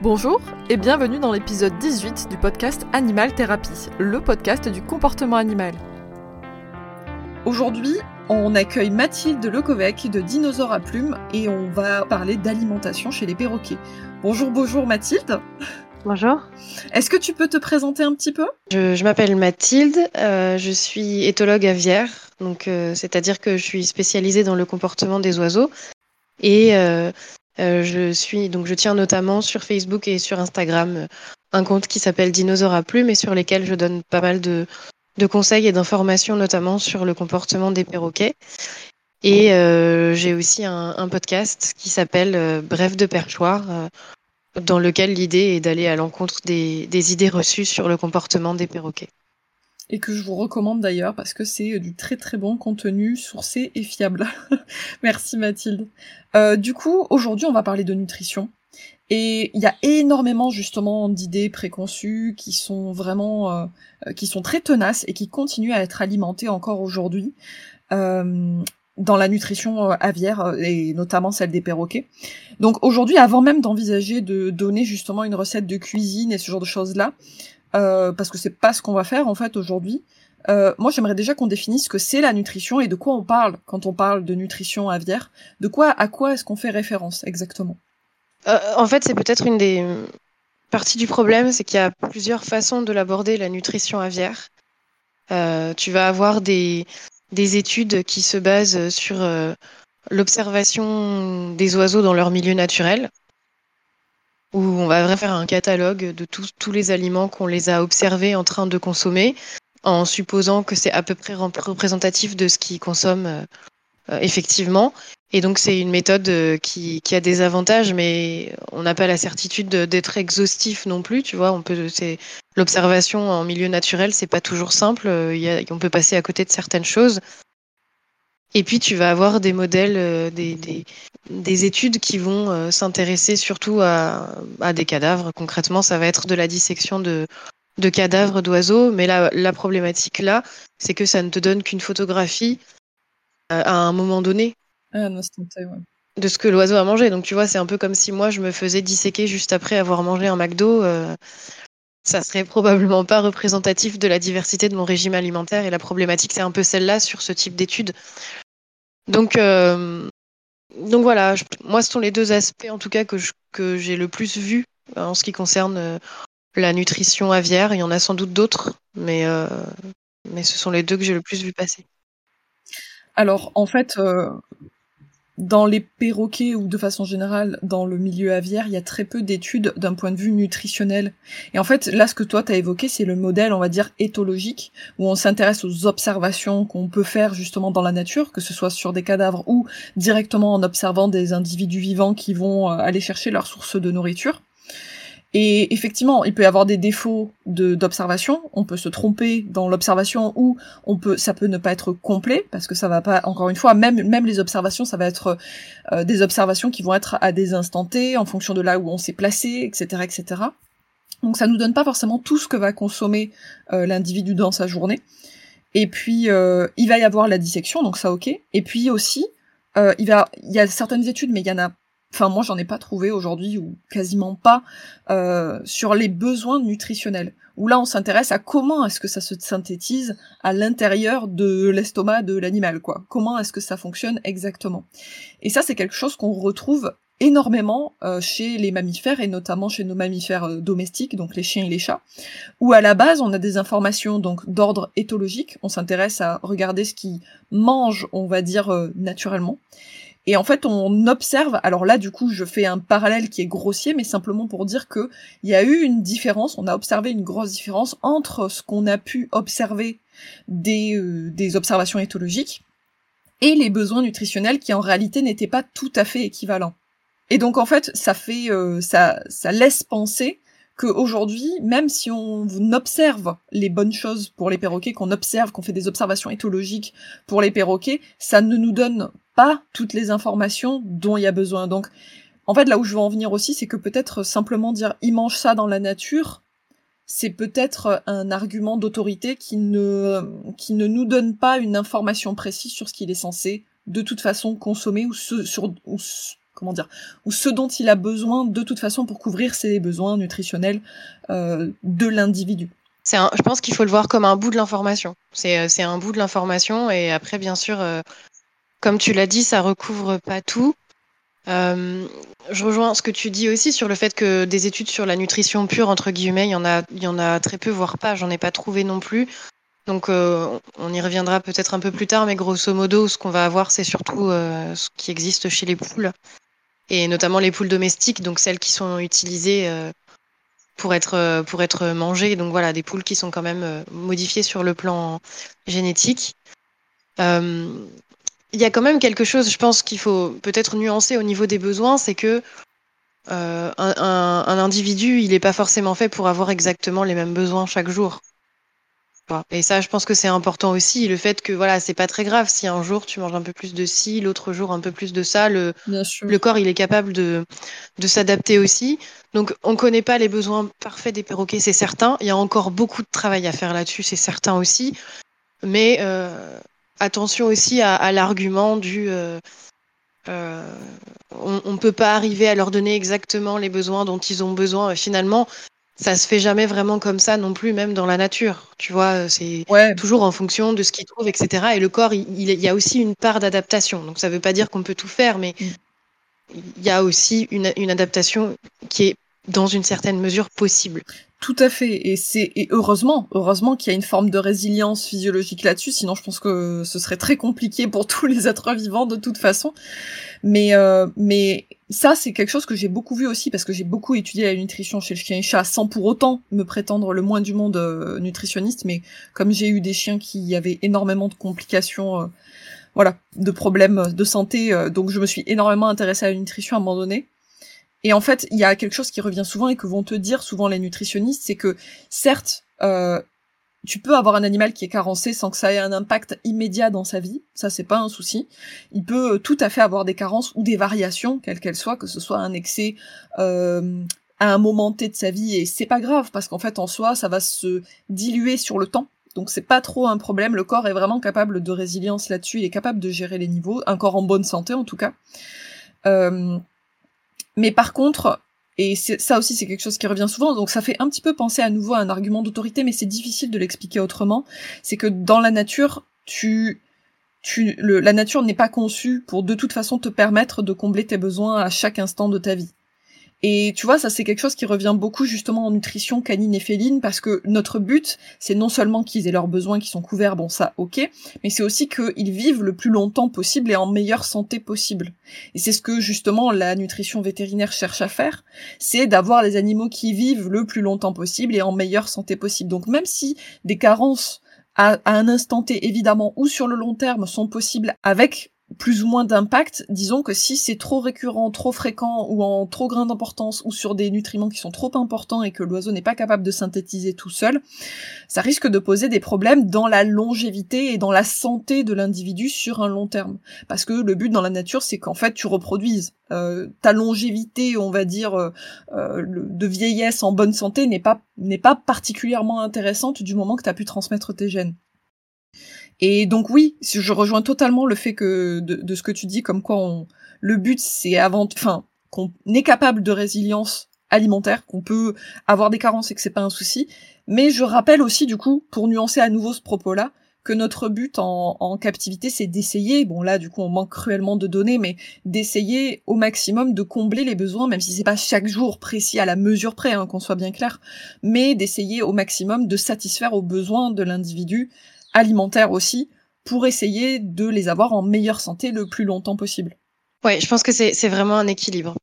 Bonjour et bienvenue dans l'épisode 18 du podcast Animal Thérapie, le podcast du comportement animal. Aujourd'hui, on accueille Mathilde Lecovec de Dinosaures à Plumes et on va parler d'alimentation chez les perroquets. Bonjour, bonjour Mathilde. Bonjour. Est-ce que tu peux te présenter un petit peu? Je, m'appelle Mathilde, euh, je suis éthologue aviaire, donc euh, c'est-à-dire que je suis spécialisée dans le comportement des oiseaux et euh, je suis donc je tiens notamment sur Facebook et sur Instagram euh, un compte qui s'appelle Dinosaures à plumes et sur lesquels je donne pas mal de, de conseils et d'informations notamment sur le comportement des perroquets. Et euh, j'ai aussi un, un, podcast qui s'appelle euh, Bref de perchoir, euh, dans lequel l'idée est d'aller à l'encontre des, des idées reçues sur le comportement des perroquets et que je vous recommande d'ailleurs parce que c'est du très très bon contenu sourcé et fiable. Merci Mathilde. Euh, du coup, aujourd'hui, on va parler de nutrition. Et il y a énormément justement d'idées préconçues qui sont vraiment, euh, qui sont très tenaces et qui continuent à être alimentées encore aujourd'hui euh, dans la nutrition euh, aviaire euh, et notamment celle des perroquets. Donc aujourd'hui, avant même d'envisager de donner justement une recette de cuisine et ce genre de choses là, euh, parce que c'est pas ce qu'on va faire en fait aujourd'hui. Euh, moi, j'aimerais déjà qu'on définisse ce que c'est la nutrition et de quoi on parle quand on parle de nutrition aviaire. De quoi, à quoi est-ce qu'on fait référence exactement? Euh, En fait, c'est peut-être une des parties du problème, c'est qu'il y a plusieurs façons de l'aborder la nutrition aviaire. Tu vas avoir des, des études qui se basent sur l'observation des oiseaux dans leur milieu naturel où on va faire un catalogue de tous, tous les aliments qu'on les a observés en train de consommer, en supposant que c'est à peu près représentatif de ce qu'ils consomment euh, euh, effectivement. Et donc c'est une méthode euh, qui, qui, a des avantages, mais on n'a pas la certitude d'être exhaustif non plus. Tu vois, on peut c'est l'observation en milieu naturel, c'est pas toujours simple. Il y a, on peut passer à côté de certaines choses. Et puis tu vas avoir des modèles, euh, des, des, des, études qui vont euh, s'intéresser surtout à, à, des cadavres. Concrètement, ça va être de la dissection de, de cadavres d'oiseaux. Mais la, la problématique là, c'est que ça ne te donne qu'une photographie euh, à un moment donné. Ah, non, ouais. De ce que l'oiseau a mangé. Donc tu vois, c'est un peu comme si moi je me faisais disséquer juste après avoir mangé un McDo. Euh, ça serait probablement pas représentatif de la diversité de mon régime alimentaire et la problématique c'est un peu celle-là sur ce type d'études. Donc euh, donc voilà, moi ce sont les deux aspects en tout cas que j'ai le plus vu en ce qui concerne euh, la nutrition aviaire. Il y en a sans doute d'autres, mais euh, mais ce sont les deux que j'ai le plus vu passer. Alors en fait, euh, dans les perroquets ou de façon générale dans le milieu aviaire, il y a très peu d'études d'un point de vue nutritionnel. Et en fait, là, ce que toi, tu as évoqué, c'est le modèle, on va dire, éthologique, où on s'intéresse aux observations qu'on peut faire justement dans la nature, que ce soit sur des cadavres ou directement en observant des individus vivants qui vont euh, aller chercher leur source de nourriture. Et effectivement, il peut y avoir des défauts d'observation. On peut se tromper dans l'observation ou on peut, ça peut ne pas être complet parce que ça va pas. Encore une fois, même les observations, ça va être euh, des observations qui vont être à des instants T en fonction de là où on s'est placé, etc., etc. Donc ça nous donne pas forcément tout ce que va consommer euh, l'individu dans sa journée. Et puis euh, il va y avoir la dissection, donc ça ok. Et puis aussi, il y a certaines études, mais il y en a enfin moi j'en ai pas trouvé aujourd'hui ou quasiment pas euh, sur les besoins nutritionnels. Où là on s'intéresse à comment est-ce que ça se synthétise à l'intérieur de l'estomac de l'animal quoi. Comment est-ce que ça fonctionne exactement. Et ça c'est quelque chose qu'on retrouve énormément euh, chez les mammifères et notamment chez nos mammifères euh, domestiques donc les chiens et les chats où à la base on a des informations donc d'ordre éthologique. On s'intéresse à regarder ce qu'ils mangent on va dire naturellement et en fait, on observe. Alors là, du coup, je fais un parallèle qui est grossier, mais simplement pour dire que il y a eu une différence. On a observé une grosse différence entre ce qu'on a pu observer des, euh, des observations éthologiques et les besoins nutritionnels qui en réalité n'étaient pas tout à fait équivalents. Et donc en fait, ça fait, euh, ça, ça laisse penser qu'aujourd'hui, même si on observe les bonnes choses pour les perroquets, qu'on observe, qu'on fait des observations éthologiques pour les perroquets, ça ne nous donne pas toutes les informations dont il y a besoin. Donc, en fait, là où je veux en venir aussi, c'est que peut-être simplement dire il mange ça dans la nature, c'est peut-être un argument d'autorité qui ne, qui ne nous donne pas une information précise sur ce qu'il est censé de toute façon consommer ou, ce, sur, ou comment dire, ou ce dont il a besoin de toute façon pour couvrir ses besoins nutritionnels euh, de l'individu. C'est je pense qu'il faut le voir comme un bout de l'information. C'est, euh, un bout de l'information et après, bien sûr, euh, comme tu l'as dit, ça recouvre pas tout. Euh, je rejoins ce que tu dis aussi sur le fait que des études sur la nutrition pure, entre guillemets, il y en a, très peu, voire pas. J'en ai pas trouvé non plus. Donc, euh, on y reviendra peut-être un peu plus tard, mais grosso modo, ce qu'on va avoir, c'est surtout euh, ce qui existe chez les poules, et notamment les poules domestiques, donc celles qui sont utilisées pour être mangées. Donc voilà, des poules qui sont quand même modifiées sur le plan génétique. Il y a quand même quelque chose, je pense qu'il faut peut-être nuancer au niveau des besoins, c'est que un, un, individu, il n'est pas forcément fait pour avoir exactement les mêmes besoins chaque jour. Et ça, je pense que c'est important aussi, le fait que voilà, c'est pas très grave si un jour tu manges un peu plus de ci, l'autre jour un peu plus de ça. Le, le corps, il est capable de, de s'adapter aussi. Donc, on connaît pas les besoins parfaits des perroquets, c'est certain. Il y a encore beaucoup de travail à faire là-dessus, c'est certain aussi. Mais euh, attention aussi à, à l'argument du euh, euh, on ne peut pas arriver à leur donner exactement les besoins dont ils ont besoin. Finalement, ça se fait jamais vraiment comme ça non plus, même dans la nature. Tu vois, c'est toujours en fonction de ce qu'il trouve, etc. Et le corps, il, il, y a aussi une part d'adaptation. Donc ça ne veut pas dire qu'on peut tout faire, mais mm. il y a aussi une, une, adaptation qui est dans une certaine mesure possible. Tout à fait, et c'est et heureusement, heureusement qu'il y a une forme de résilience physiologique là-dessus. Sinon, je pense que ce serait très compliqué pour tous les êtres vivants de toute façon. Mais euh, mais ça, c'est quelque chose que j'ai beaucoup vu aussi parce que j'ai beaucoup étudié la nutrition chez le chien et chat sans pour autant me prétendre le moins du monde euh, nutritionniste. Mais comme j'ai eu des chiens qui avaient énormément de complications, euh, voilà, de problèmes de santé, donc je me suis énormément intéressée à la nutrition à un moment donné. Et en fait, il y a quelque chose qui revient souvent et que vont te dire souvent les nutritionnistes, c'est que certes, euh, tu peux avoir un animal qui est carencé sans que ça ait un impact immédiat dans sa vie, ça c'est pas un souci. Il peut euh, tout à fait avoir des carences ou des variations, quelles qu'elles soient, que ce soit un excès euh, à un moment T de sa vie, et c'est pas grave parce qu'en fait en soi ça va se diluer sur le temps. Donc c'est pas trop un problème, le corps est vraiment capable de résilience là-dessus, il est capable de gérer les niveaux, un corps en bonne santé en tout cas. Euh, mais par contre, et ça aussi c'est quelque chose qui revient souvent, donc ça fait un petit peu penser à nouveau à un argument d'autorité, mais c'est difficile de l'expliquer autrement, c'est que dans la nature, tu, tu, la nature n'est pas conçue pour de toute façon te permettre de combler tes besoins à chaque instant de ta vie. Et tu vois, ça c'est quelque chose qui revient beaucoup justement en nutrition canine et féline parce que notre but, c'est non seulement qu'ils aient leurs besoins qui sont couverts, bon ça ok, mais c'est aussi qu'ils vivent le plus longtemps possible et en meilleure santé possible. Et c'est ce que justement la nutrition vétérinaire cherche à faire, c'est d'avoir les animaux qui vivent le plus longtemps possible et en meilleure santé possible. Donc même si des carences à, à un instant T évidemment ou sur le long terme sont possibles avec plus ou moins d'impact. Disons que si c'est trop récurrent, trop fréquent ou en trop grande importance ou sur des nutriments qui sont trop importants et que l'oiseau n'est pas capable de synthétiser tout seul, ça risque de poser des problèmes dans la longévité et dans la santé de l'individu sur un long terme. Parce que le but dans la nature, c'est qu'en fait tu reproduises. Euh, ta longévité, on va dire, euh, euh, de vieillesse en bonne santé n'est pas n'est pas particulièrement intéressante du moment que tu as pu transmettre tes gènes. Et donc oui, je rejoins totalement le fait que de, ce que tu dis, comme quoi on, le but c'est avant, enfin qu'on est capable de résilience alimentaire, qu'on peut avoir des carences et que c'est pas un souci. Mais je rappelle aussi du coup, pour nuancer à nouveau ce propos-là, que notre but en, en captivité, c'est d'essayer, bon là du coup on manque cruellement de données, mais d'essayer au maximum de combler les besoins, même si c'est pas chaque jour précis à la mesure près, hein, qu'on soit bien clair, mais d'essayer au maximum de satisfaire aux besoins de l'individu alimentaire aussi, pour essayer de les avoir en meilleure santé le plus longtemps possible. Ouais, je pense que c'est vraiment un équilibre.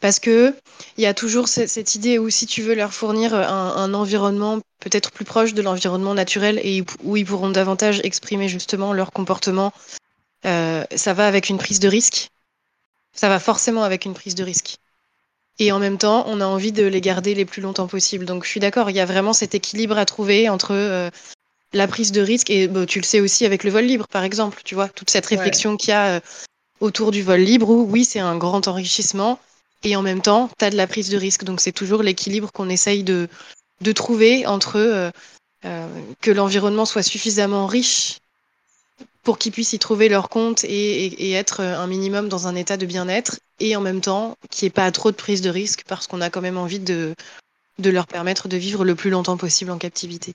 Parce que il y a toujours cette, idée où si tu veux leur fournir un, environnement peut-être plus proche de l'environnement naturel et où ils pourront davantage exprimer justement leur comportement, euh, ça va avec une prise de risque. Ça va forcément avec une prise de risque. Et en même temps, on a envie de les garder les plus longtemps possible. Donc je suis d'accord, il y a vraiment cet équilibre à trouver entre euh, la prise de risque, et bah, tu le sais aussi avec le vol libre, par exemple, tu vois, toute cette réflexion qu'il y a euh, autour du vol libre, où oui, c'est un grand enrichissement, et en même temps, tu as de la prise de risque. Donc c'est toujours l'équilibre qu'on essaye de, de trouver entre euh, euh, que l'environnement soit suffisamment riche pour qu'ils puissent y trouver leur compte et, être un minimum dans un état de bien-être et en même temps qu'il n'y ait pas trop de prise de risque parce qu'on a quand même envie de, de leur permettre de vivre le plus longtemps possible en captivité.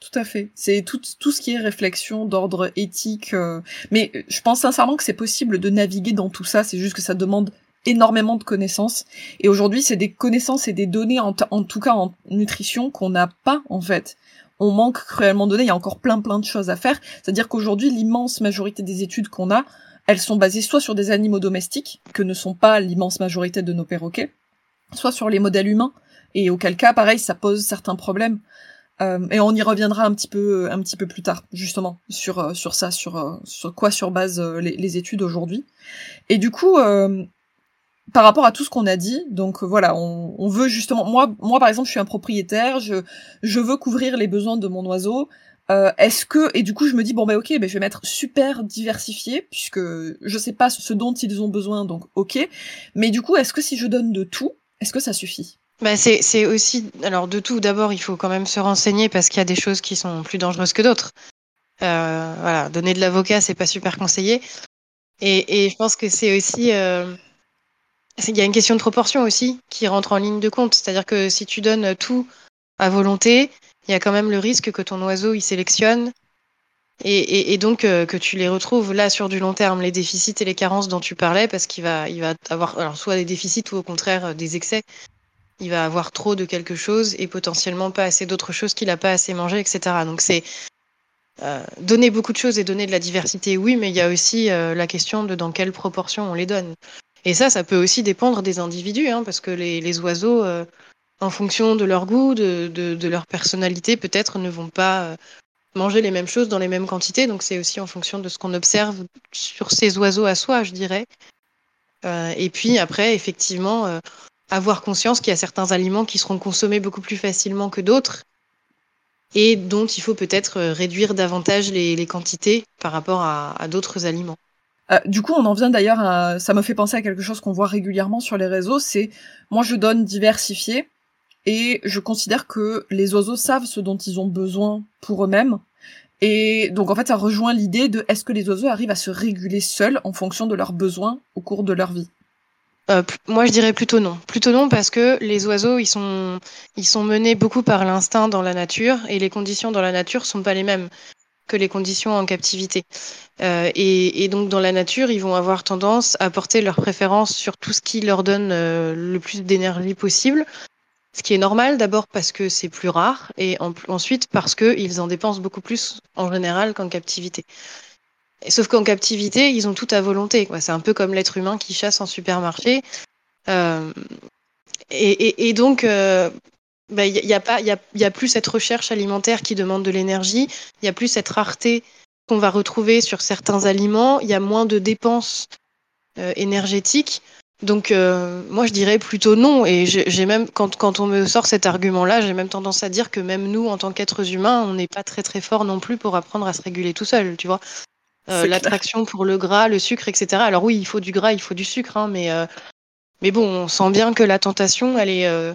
Tout à fait. C'est tout, tout ce qui est réflexion d'ordre éthique. Euh, mais je pense sincèrement que c'est possible de naviguer dans tout ça. C'est juste que ça demande énormément de connaissances. Et aujourd'hui, c'est des connaissances et des données, en, en tout cas en nutrition, qu'on n'a pas en fait on manque cruellement de données, il y a encore plein plein de choses à faire. C'est-à-dire qu'aujourd'hui, l'immense majorité des études qu'on a, elles sont basées soit sur des animaux domestiques, que ne sont pas l'immense majorité de nos perroquets, soit sur les modèles humains, et auquel cas, pareil, ça pose certains problèmes. Euh, et on y reviendra un petit peu un petit peu plus tard, justement, sur euh, sur ça, sur euh, sur quoi sur base les, les, études aujourd'hui. Et du coup, par rapport à tout ce qu'on a dit, donc euh, voilà, on, on, veut justement, moi, moi par exemple, je suis un propriétaire, je, je veux couvrir les besoins de mon oiseau. Euh, Est-ce que et du coup je me dis bon ben ok, ben je vais mettre super diversifié puisque je sais pas ce dont ils ont besoin, donc ok. Mais du coup, est-ce que si je donne de tout, est-ce que ça suffit? Bah c'est aussi alors de tout. D'abord, il faut quand même se renseigner parce qu'il y a des choses qui sont plus dangereuses que d'autres. Euh, voilà, donner de l'avocat, c'est pas super conseillé. Et, et je pense que c'est aussi euh, il y a une question de proportion aussi qui rentre en ligne de compte. C'est-à-dire que si tu donnes tout à volonté, il y a quand même le risque que ton oiseau il sélectionne et, donc euh, que tu les retrouves là sur du long terme, les déficits et les carences dont tu parlais, parce qu'il va, il va avoir alors soit des déficits ou au contraire euh, des excès. Il va avoir trop de quelque chose et potentiellement pas assez d'autres choses qu'il a pas assez mangé, etc. Donc c'est euh, donner beaucoup de choses et donner de la diversité, oui, mais il y a aussi la question de dans quelle proportion on les donne. Et ça, ça peut aussi dépendre des individus, hein, parce que les, les oiseaux, euh, en fonction de leur goût, de, de, de leur personnalité, peut-être ne vont pas euh, manger les mêmes choses dans les mêmes quantités. Donc c'est aussi en fonction de ce qu'on observe sur ces oiseaux à soi, je dirais. Euh, et puis après, effectivement, euh, avoir conscience qu'il y a certains aliments qui seront consommés beaucoup plus facilement que d'autres et dont il faut peut-être réduire davantage les, quantités par rapport à, à d'autres aliments. Euh, du coup, on en vient d'ailleurs à, ça me fait penser à quelque chose qu'on voit régulièrement sur les réseaux, c'est, moi je donne diversifié, et je considère que les oiseaux savent ce dont ils ont besoin pour eux-mêmes, et donc en fait ça rejoint l'idée de est-ce que les oiseaux arrivent à se réguler seuls en fonction de leurs besoins au cours de leur vie? Euh, moi, je dirais plutôt non. Plutôt non parce que les oiseaux, ils sont, ils sont menés beaucoup par l'instinct dans la nature et les conditions dans la nature sont pas les mêmes que les conditions en captivité. Euh, et, et, donc dans la nature, ils vont avoir tendance à porter leur préférence sur tout ce qui leur donne euh, le plus d'énergie possible, ce qui est normal d'abord parce que c'est plus rare et en, ensuite parce qu'ils en dépensent beaucoup plus en général qu'en captivité. Sauf qu'en captivité, ils ont tout à volonté. C'est un peu comme l'être humain qui chasse en supermarché. Euh, et, donc, euh, il bah, a il y y a plus cette recherche alimentaire qui demande de l'énergie, il y a plus cette rareté qu'on va retrouver sur certains aliments, il y a moins de dépenses euh, énergétiques. Donc euh, moi je dirais plutôt non et j'ai même quand, quand on me sort cet argument-là, j'ai même tendance à dire que même nous en tant qu'êtres humains, on n'est pas très très fort non plus pour apprendre à se réguler tout seul, tu vois. Euh, L'attraction pour le gras, le sucre, etc. Alors oui, il faut du gras, il faut du sucre, hein, mais euh, mais bon, on sent bien que la tentation, elle est euh,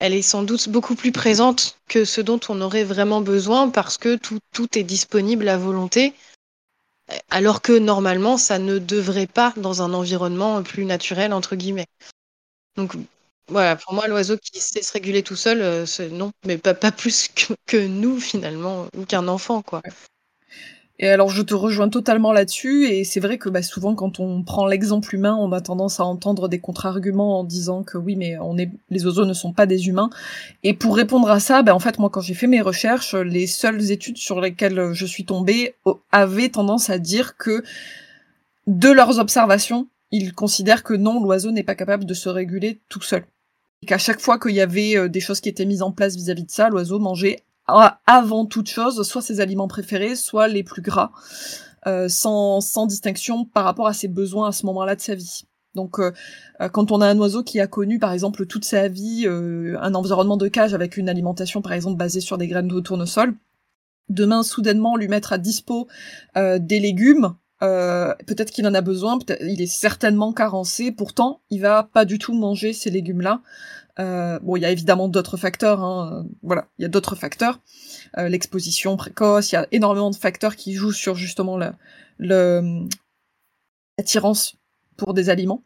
elle est sans doute beaucoup plus présente que ce dont on aurait vraiment besoin parce que tout, tout est disponible à volonté, alors que normalement, ça ne devrait pas dans un environnement plus naturel, entre guillemets. Donc voilà, pour moi, l'oiseau qui sait se réguler tout seul, non, mais pas, pas plus que, que nous finalement, ou qu'un enfant, quoi. Et alors je te rejoins totalement là-dessus, et c'est vrai que bah, souvent quand on prend l'exemple humain, on a tendance à entendre des contre-arguments en disant que oui, mais les oiseaux ne sont pas des humains. Et pour répondre à ça, bah, en fait moi quand j'ai fait mes recherches, les seules études sur lesquelles je suis tombée avaient tendance à dire que de leurs observations, ils considèrent que non, l'oiseau n'est pas capable de se réguler tout seul. Et qu'à chaque fois qu'il y avait euh, des choses qui étaient mises en place vis-à-vis -vis de ça, l'oiseau mangeait avant toute chose, soit ses aliments préférés, soit les plus gras, euh, sans, distinction par rapport à ses besoins à ce moment-là de sa vie. Donc, euh, euh, quand on a un oiseau qui a connu, par exemple, toute sa vie un environnement de cage avec une alimentation, par exemple, basée sur des graines de tournesol, demain, soudainement, lui mettre à dispo des légumes, euh, peut-être qu'il en a besoin, il est certainement carencé, pourtant il va pas du tout manger ces légumes-là. Euh, bon, il y a évidemment d'autres facteurs, hein, voilà, il y a d'autres facteurs, euh, l'exposition précoce, il y a énormément de facteurs qui jouent sur justement l'attirance pour des aliments,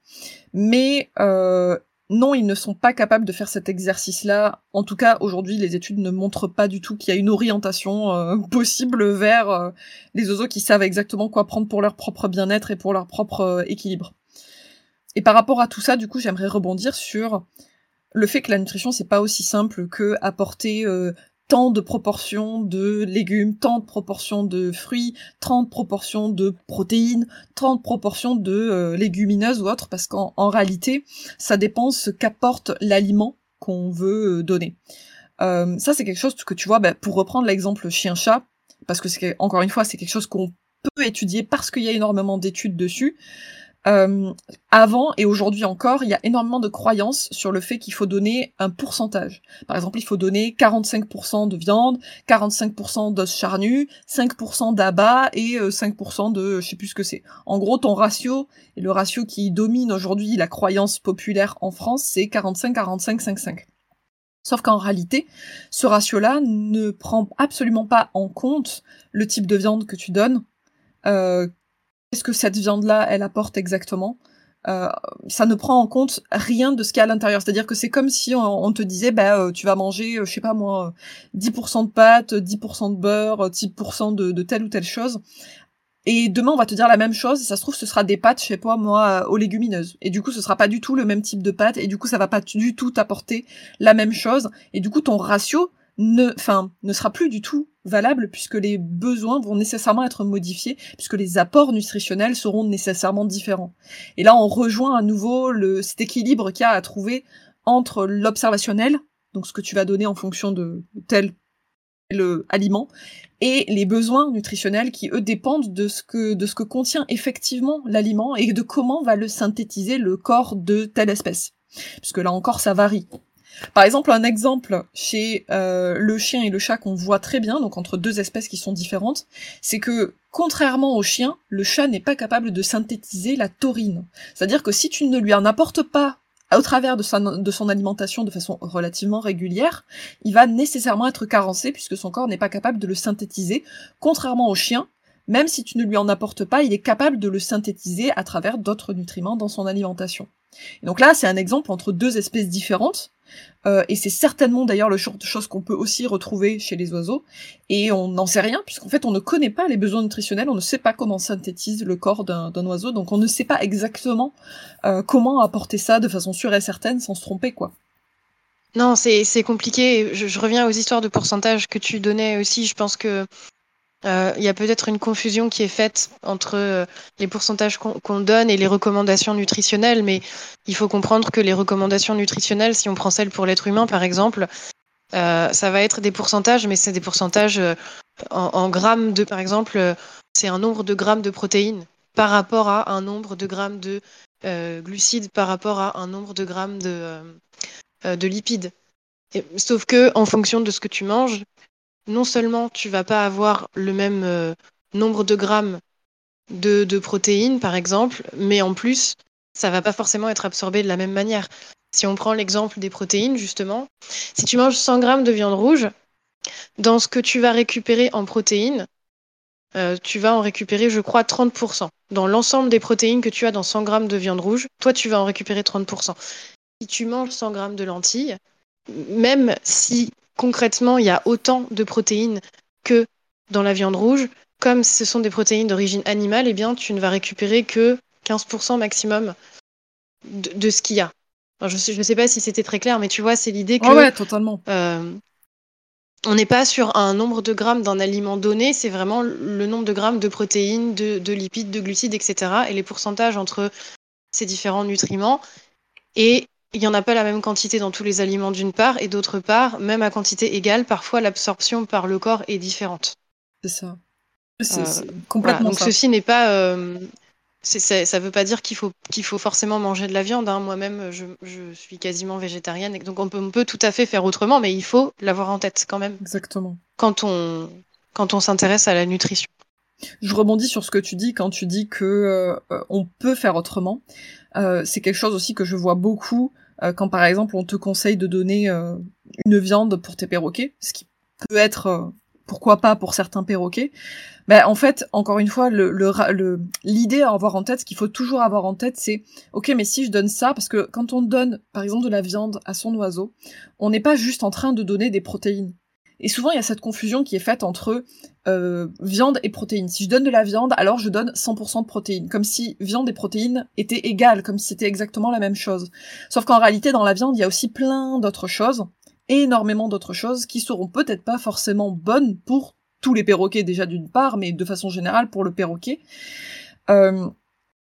mais euh, non, ils ne sont pas capables de faire cet exercice-là. En tout cas, aujourd'hui, les études ne montrent pas du tout qu'il y a une orientation euh, possible vers euh, les oiseaux qui savent exactement quoi prendre pour leur propre bien-être et pour leur propre euh, équilibre. Et par rapport à tout ça, du coup, j'aimerais rebondir sur le fait que la nutrition, c'est pas aussi simple que apporter tant de proportions de légumes, tant de proportions de fruits, tant de proportions de protéines, tant de proportions de euh, légumineuses ou autres, parce qu'en réalité, ça dépend ce qu'apporte l'aliment qu'on veut euh, donner. Euh, ça, c'est quelque chose que tu vois, bah, pour reprendre l'exemple chien-chat, parce que encore une fois, c'est quelque chose qu'on peut étudier parce qu'il y a énormément d'études dessus. Euh, avant et aujourd'hui encore, il y a énormément de croyances sur le fait qu'il faut donner un pourcentage. Par exemple, il faut donner 45% de viande, 45% d'os charnus, 5% d'abat et 5% euh, de je sais plus ce que c'est. En gros, ton ratio et le ratio qui domine aujourd'hui la croyance populaire en France, c'est 45 45 55. Sauf qu'en réalité, ce ratio-là ne prend absolument pas en compte le type de viande que tu donnes, euh, qu'est-ce que cette viande-là, elle apporte exactement? Euh, ça ne prend en compte rien de ce qu'il y a à l'intérieur. C'est-à-dire que c'est comme si on, te disait, bah, euh, tu vas manger, euh, je sais pas moi, 10% de pâtes, 10% de beurre, 10% de, de telle ou telle chose. Et demain, on va te dire la même chose, et ça se trouve, ce sera des pâtes, je sais pas moi, aux légumineuses. Et du coup, ce sera pas du tout le même type de pâtes, et du coup, ça va pas du tout t'apporter la même chose. Et du coup, ton ratio ne, enfin, ne sera plus du tout valable puisque les besoins vont nécessairement être modifiés, puisque les apports nutritionnels seront nécessairement différents. Et là, on rejoint à nouveau le, cet équilibre qu'il y a à trouver entre l'observationnel, donc ce que tu vas donner en fonction de tel le aliment, et les besoins nutritionnels qui eux dépendent de ce que de ce que contient effectivement l'aliment et de comment va le synthétiser le corps de telle espèce. Puisque là encore ça varie. Par exemple, un exemple chez euh, le chien et le chat qu'on voit très bien, donc entre deux espèces qui sont différentes, c'est que contrairement au chien, le chat n'est pas capable de synthétiser la taurine. C'est-à-dire que si tu ne lui en apportes pas au travers de, de son alimentation de façon relativement régulière, il va nécessairement être carencé puisque son corps n'est pas capable de le synthétiser, contrairement au chien, même si tu ne lui en apportes pas, il est capable de le synthétiser à travers d'autres nutriments dans son alimentation. donc là, c'est un exemple entre deux espèces différentes, euh, et c'est certainement d'ailleurs le genre de choses qu'on peut aussi retrouver chez les oiseaux. Et on n'en sait rien, puisqu'en fait on ne connaît pas les besoins nutritionnels, on ne sait pas comment synthétise le corps d'un oiseau, donc on ne sait pas exactement euh, comment apporter ça de façon sûre et certaine sans se tromper, quoi. Non, c'est compliqué. Je, je, reviens aux histoires de pourcentage que tu donnais aussi. Je pense que euh, il y a peut-être une confusion qui est faite entre euh, les pourcentages qu'on donne et les recommandations nutritionnelles, mais il faut comprendre que les recommandations nutritionnelles, si on prend celles pour l'être humain par exemple, euh, ça va être des pourcentages, mais c'est des pourcentages en, grammes de, par exemple, c'est un nombre de grammes de protéines par rapport à un nombre de grammes de glucides, par rapport à un nombre de grammes de, de lipides. Et, sauf que en fonction de ce que tu manges, non seulement tu vas pas avoir le même euh, nombre de grammes de, protéines, par exemple, mais en plus, ça va pas forcément être absorbé de la même manière. Si on prend l'exemple des protéines, justement, si tu manges 100 grammes de viande rouge, dans ce que tu vas récupérer en protéines, euh, tu vas en récupérer, je crois, 30%. Dans l'ensemble des protéines que tu as dans 100 grammes de viande rouge, toi, tu vas en récupérer 30%. Si tu manges 100 grammes de lentilles, même si concrètement, il y a autant de protéines que dans la viande rouge. Comme ce sont des protéines d'origine animale, eh bien, tu ne vas récupérer que 15% maximum de, ce qu'il y a. je ne sais, pas si c'était très clair, mais tu vois, c'est l'idée que. ouais, totalement. Euh, on n'est pas sur un nombre de grammes d'un aliment donné, c'est vraiment le nombre de grammes de protéines, de, de, lipides, de glucides, etc. et les pourcentages entre ces différents nutriments. Et il n'y en a pas la même quantité dans tous les aliments d'une part, et d'autre part, même à quantité égale, parfois l'absorption par le corps est différente. C'est ça. C'est euh, complètement Donc ceci n'est pas... Euh, ça ne veut pas dire qu'il faut, qu'il faut forcément manger de la viande. Hein. Moi-même, je, suis quasiment végétarienne, donc on peut, on peut tout à fait faire autrement, mais il faut l'avoir en tête quand même. Exactement. Quand on, quand on s'intéresse à la nutrition. Je rebondis sur ce que tu dis quand tu dis que on peut faire autrement. c'est quelque chose aussi que je vois beaucoup quand par exemple on te conseille de donner une viande pour tes perroquets, ce qui peut être pourquoi pas pour certains perroquets. Ben, en fait, encore une fois, l'idée à avoir en tête, ce qu'il faut toujours avoir en tête, c'est, ok, mais si je donne ça, parce que quand on donne, par exemple, de la viande à son oiseau, on n'est pas juste en train de donner des protéines. Et souvent, il y a cette confusion qui est faite entre euh, viande et protéines. Si je donne de la viande, alors je donne 100% de protéines, comme si viande et protéines étaient égales, comme si c'était exactement la même chose. Sauf qu'en réalité, dans la viande, il y a aussi plein d'autres choses énormément d'autres choses qui seront peut-être pas forcément bonnes pour tous les perroquets déjà d'une part, mais de façon générale pour le perroquet. Euh,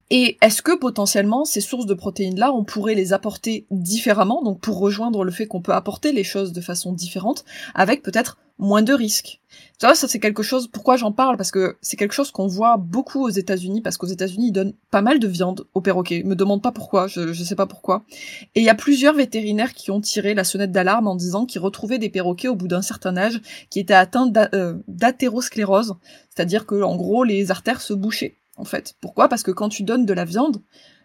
et est-ce que potentiellement ces sources de protéines-là, on pourrait les apporter différemment, donc pour rejoindre le fait qu'on peut apporter les choses de façon différente, avec peut-être moins de risques? Ça c'est quelque chose, pourquoi j'en parle? Parce que c'est quelque chose qu'on voit beaucoup aux États-Unis, parce qu'aux États-Unis ils donnent pas mal de viande aux perroquets. Me demande pas pourquoi, je, je sais pas pourquoi. Et il y a plusieurs vétérinaires qui ont tiré la sonnette d'alarme en disant qu'ils retrouvaient des perroquets au bout d'un certain âge qui étaient atteints euh, d'athérosclérose, c'est-à-dire que en gros les artères se bouchaient en fait. Pourquoi? Parce que quand tu donnes de la viande,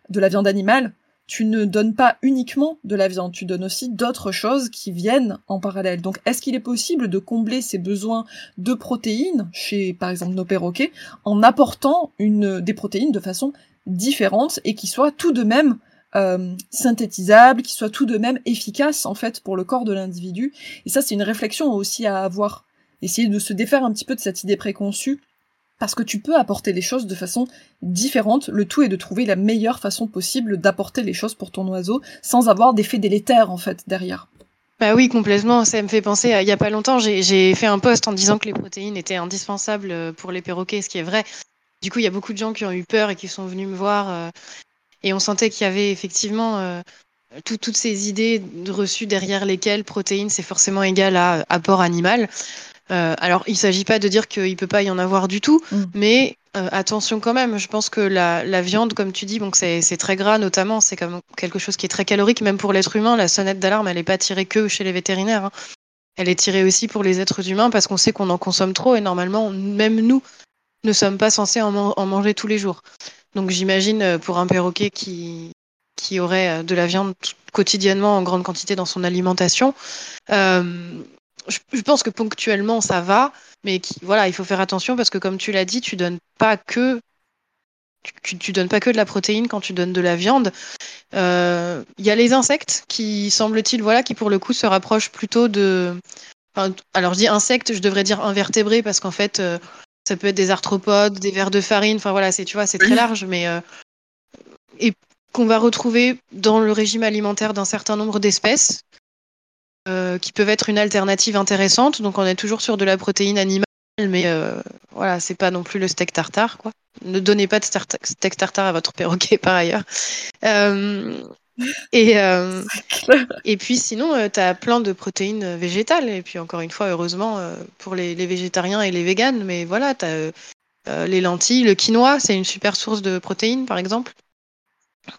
de la viande animale, tu ne donnes pas uniquement de la viande, tu donnes aussi d'autres choses qui viennent en parallèle. Donc est-ce qu'il est possible de combler ces besoins de protéines chez par exemple nos perroquets en apportant des protéines de façon différente et qui soient tout de même euh, synthétisables, qui soient tout de même efficaces en fait pour le corps de l'individu? Et ça c'est une réflexion aussi à avoir. Essayer de se défaire un petit peu de cette idée préconçue parce que tu peux apporter les choses de façon différente. Le tout est de trouver la meilleure façon possible d'apporter les choses pour ton oiseau sans avoir d'effet délétère en fait derrière. Bah oui, complètement. Ça me fait penser, il y a pas longtemps, j'ai fait un post en disant que les protéines étaient indispensables euh, pour les perroquets, ce qui est vrai. Du coup, il y a beaucoup de gens qui ont eu peur et qui sont venus me voir. Euh, et on sentait qu'il y avait effectivement euh, toutes ces idées reçues derrière lesquelles protéines, c'est forcément égal à apport animal. Euh, alors, il ne s'agit pas de dire qu'il ne peut pas y en avoir du tout, mm. mais euh, attention quand même. Je pense que la, viande, comme tu dis, bon, c'est très gras notamment, c'est comme quelque chose qui est très calorique, même pour l'être humain. La sonnette d'alarme, elle n'est pas tirée que chez les vétérinaires. Hein. Elle est tirée aussi pour les êtres humains parce qu'on sait qu'on en consomme trop et normalement, même nous, ne sommes pas censés en, manger tous les jours. Donc j'imagine euh, pour un perroquet qui, qui aurait de la viande quotidiennement en grande quantité dans son alimentation, je, pense que ponctuellement ça va, mais voilà, il faut faire attention parce que comme tu l'as dit, tu donnes pas que tu, donnes pas que de la protéine quand tu donnes de la viande. Euh, il y a les insectes qui semble-t-il voilà qui pour le coup se rapprochent plutôt de alors je dis insectes, je devrais dire invertébrés parce qu'en fait euh, ça peut être des arthropodes, des vers de farine, enfin voilà, c'est tu vois, c'est très large mais euh, et qu'on va retrouver dans le régime alimentaire d'un certain nombre d'espèces euh, qui peuvent être une alternative intéressante. Donc on est toujours sur de la protéine animale, mais euh, voilà, c'est pas non plus le steak tartare. Ne donnez pas de steak tartare à votre perroquet par ailleurs. Euh, et, et puis sinon, tu as plein de protéines végétales. Et puis encore une fois, heureusement pour les, les, végétariens et les véganes, mais voilà, tu as les lentilles, le quinoa, c'est une super source de protéines par exemple.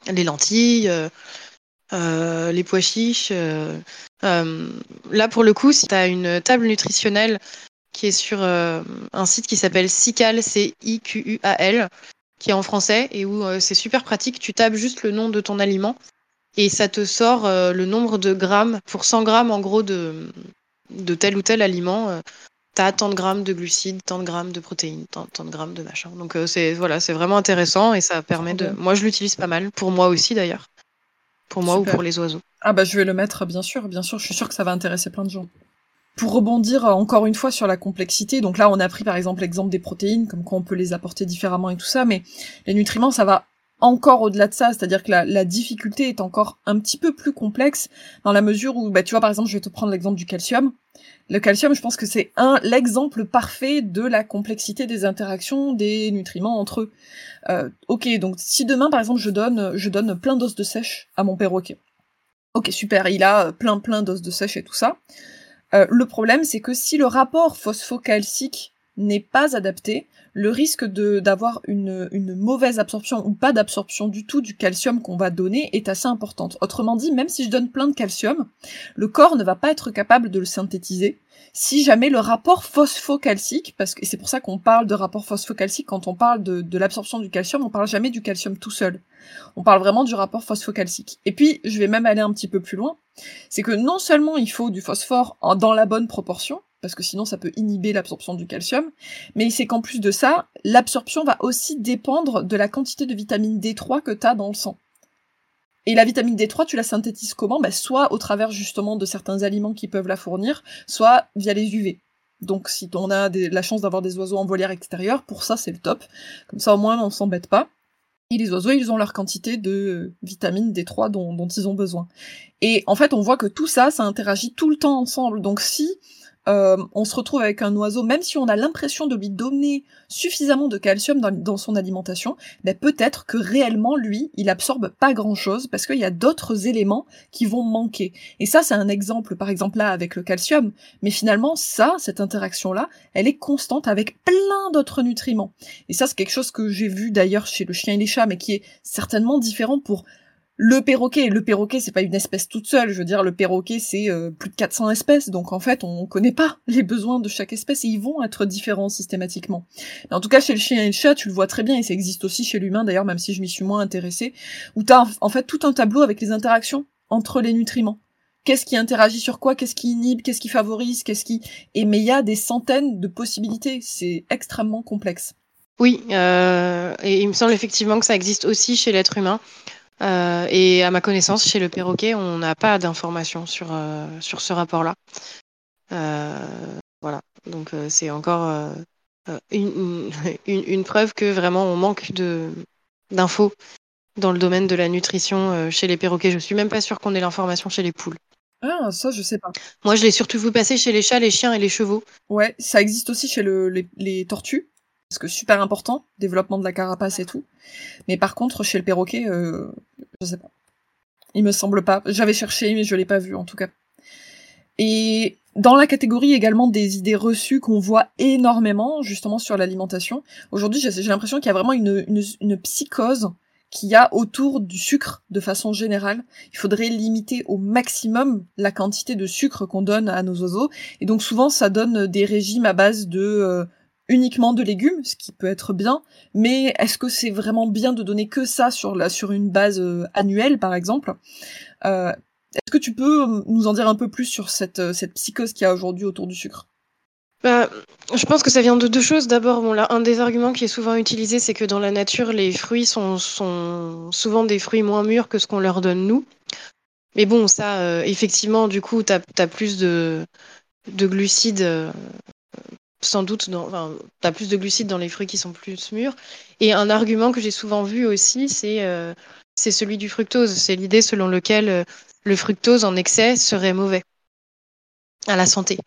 Les lentilles, euh, les pois chiches. Euh, euh, là, pour le coup, si tu as une table nutritionnelle qui est sur un site qui s'appelle Cical, C-I-Q-U-A-L, qui est en français et où c'est super pratique. Tu tapes juste le nom de ton aliment et ça te sort le nombre de grammes pour 100 grammes en gros de, de tel ou tel aliment. T'as tant de grammes de glucides, tant de grammes de protéines, tant, de grammes de machin. Donc c'est voilà, c'est vraiment intéressant et ça permet de. Moi, je l'utilise pas mal. Pour moi aussi d'ailleurs pour moi ou pour les oiseaux. Ah bah je vais le mettre bien sûr, bien sûr, je suis sûre que ça va intéresser plein de gens. Pour rebondir euh, encore une fois sur la complexité, donc là on a pris par exemple l'exemple des protéines, comme quoi on peut les apporter différemment et tout ça, mais les nutriments ça va encore au-delà de ça, c'est-à-dire que la, difficulté est encore un petit peu plus complexe dans la mesure où, bah, tu vois, par exemple, je vais te prendre l'exemple du calcium. Le calcium, je pense que c'est un l'exemple parfait de la complexité des interactions des nutriments entre eux. Euh, ok, donc si demain, par exemple, je donne, je donne plein d'os de sèche à mon perroquet. Ok, super, il a plein plein d'os de sèche et tout ça. Euh, le problème, c'est que si le rapport phosphocalcique n'est pas adapté, le risque d'avoir une, une mauvaise absorption ou pas d'absorption du tout du calcium qu'on va donner est assez importante. Autrement dit, même si je donne plein de calcium, le corps ne va pas être capable de le synthétiser si jamais le rapport phosphocalcique, parce que c'est pour ça qu'on parle de rapport phosphocalcique quand on parle de, de l'absorption du calcium, on parle jamais du calcium tout seul. On parle vraiment du rapport phosphocalcique. Et puis, je vais même aller un petit peu plus loin, c'est que non seulement il faut du phosphore dans la bonne proportion, parce que sinon ça peut inhiber l'absorption du calcium. Mais c'est qu'en plus de ça, l'absorption va aussi dépendre de la quantité de vitamine D3 que tu as dans le sang. Et la vitamine D3, tu la synthétises comment? Bah, Soit au travers justement de certains aliments qui peuvent la fournir, soit via les UV. Donc si on a la chance d'avoir des oiseaux en volière extérieure, pour ça c'est le top. Comme ça au moins on s'embête pas. Et les oiseaux, ils ont leur quantité de vitamine D3 dont, dont ils ont besoin. Et en fait, on voit que tout ça, ça interagit tout le temps ensemble. Donc si euh, on se retrouve avec un oiseau, même si on a l'impression de lui donner suffisamment de calcium dans, son alimentation, ben peut-être que réellement lui, il absorbe pas grand-chose parce qu'il y a d'autres éléments qui vont manquer. Et ça, c'est un exemple, par exemple là avec le calcium. Mais finalement, ça, cette interaction-là, elle est constante avec plein d'autres nutriments. Et ça, c'est quelque chose que j'ai vu d'ailleurs chez le chien et les chats, mais qui est certainement différent pour le perroquet, le perroquet, c'est pas une espèce toute seule. Je veux dire, le perroquet, c'est euh, plus de 400 espèces. Donc, en fait, on connaît pas les besoins de chaque espèce et ils vont être différents systématiquement. Mais en tout cas, chez le chien et le chat, tu le vois très bien et ça existe aussi chez l'humain, d'ailleurs, même si je m'y suis moins intéressée, où t'as, en fait, tout un tableau avec les interactions entre les nutriments. Qu'est-ce qui interagit sur quoi? Qu'est-ce qui inhibe? Qu'est-ce qui favorise? Qu'est-ce qui... Mais il y a des centaines de possibilités. C'est extrêmement complexe. Oui, euh, et il me semble effectivement que ça existe aussi chez l'être humain. Euh, et à ma connaissance, chez le perroquet, on n'a pas d'informations sur, euh, sur ce rapport-là. Euh, voilà, donc c'est encore une, une, une, preuve que vraiment on manque d'infos dans le domaine de la nutrition chez les perroquets. Je suis même pas sûre qu'on ait l'information chez les poules. Ah, ça, je sais pas. Moi, je l'ai surtout vu passer chez les chats, les chiens et les chevaux. Ouais, ça existe aussi chez le, les, les tortues parce que super important, développement de la carapace et tout. Mais par contre, chez le perroquet, euh, je sais pas. Il me semble pas. J'avais cherché, mais je l'ai pas vu en tout cas. Et dans la catégorie également des idées reçues qu'on voit énormément justement sur l'alimentation, aujourd'hui j'ai l'impression qu'il y a vraiment une, une, psychose qu'il y a autour du sucre de façon générale. Il faudrait limiter au maximum la quantité de sucre qu'on donne à nos oiseaux. Et donc souvent ça donne des régimes à base de euh, uniquement de légumes, ce qui peut être bien, mais est-ce que c'est vraiment bien de donner que ça sur la sur une base euh, annuelle par exemple? Euh, Est-ce que tu peux euh, nous en dire un peu plus sur cette cette psychose qu'il y a aujourd'hui autour du sucre? Bah, je pense que ça vient de deux choses. D'abord, bon, là, un des arguments qui est souvent utilisé, c'est que dans la nature, les fruits sont, sont souvent des fruits moins mûrs que ce qu'on leur donne nous. Mais bon, ça, effectivement, du coup, tu as, plus de, de glucides sans doute, tu as plus de glucides dans les fruits qui sont plus mûrs. Et un argument que j'ai souvent vu aussi, c'est euh, celui du fructose. C'est l'idée selon laquelle euh, le fructose en excès serait mauvais à la santé.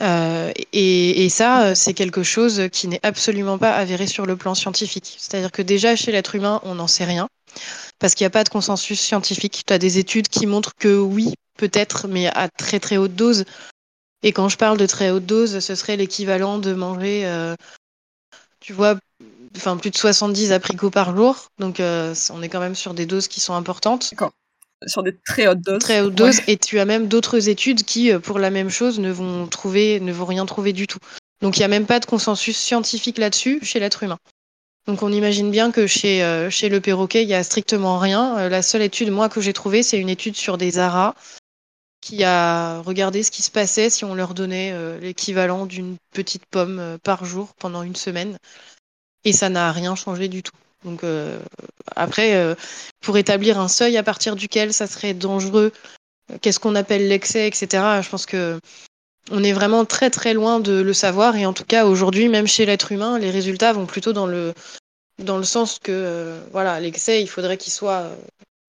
Euh, et, ça, c'est quelque chose qui n'est absolument pas avéré sur le plan scientifique. C'est-à-dire que déjà, chez l'être humain, on n'en sait rien, parce qu'il n'y a pas de consensus scientifique. Tu as des études qui montrent que oui, peut-être, mais à très très haute dose, et quand je parle de très haute dose, ce serait l'équivalent de manger, euh, tu vois, enfin plus de 70 apricots par jour. Donc euh, on est quand même sur des doses qui sont importantes. D'accord. Sur des très hautes doses. Très hautes doses. Et tu as même d'autres études qui, euh, pour la même chose, ne vont trouver, ne vont rien trouver du tout. Donc il n'y a même pas de consensus scientifique là-dessus chez l'être humain. Donc on imagine bien que chez, chez le perroquet, il n'y a strictement rien. la seule étude, moi, que j'ai trouvée, c'est une étude sur des aras qui a regardé ce qui se passait si on leur donnait euh, l'équivalent d'une petite pomme euh, par jour pendant une semaine. Et ça n'a rien changé du tout. Donc euh, après, pour établir un seuil à partir duquel ça serait dangereux, qu'est-ce qu'on appelle l'excès, etc. Je pense que on est vraiment très très loin de le savoir. Et en tout cas, aujourd'hui, même chez l'être humain, les résultats vont plutôt dans le dans le sens que voilà, l'excès, il faudrait qu'il soit,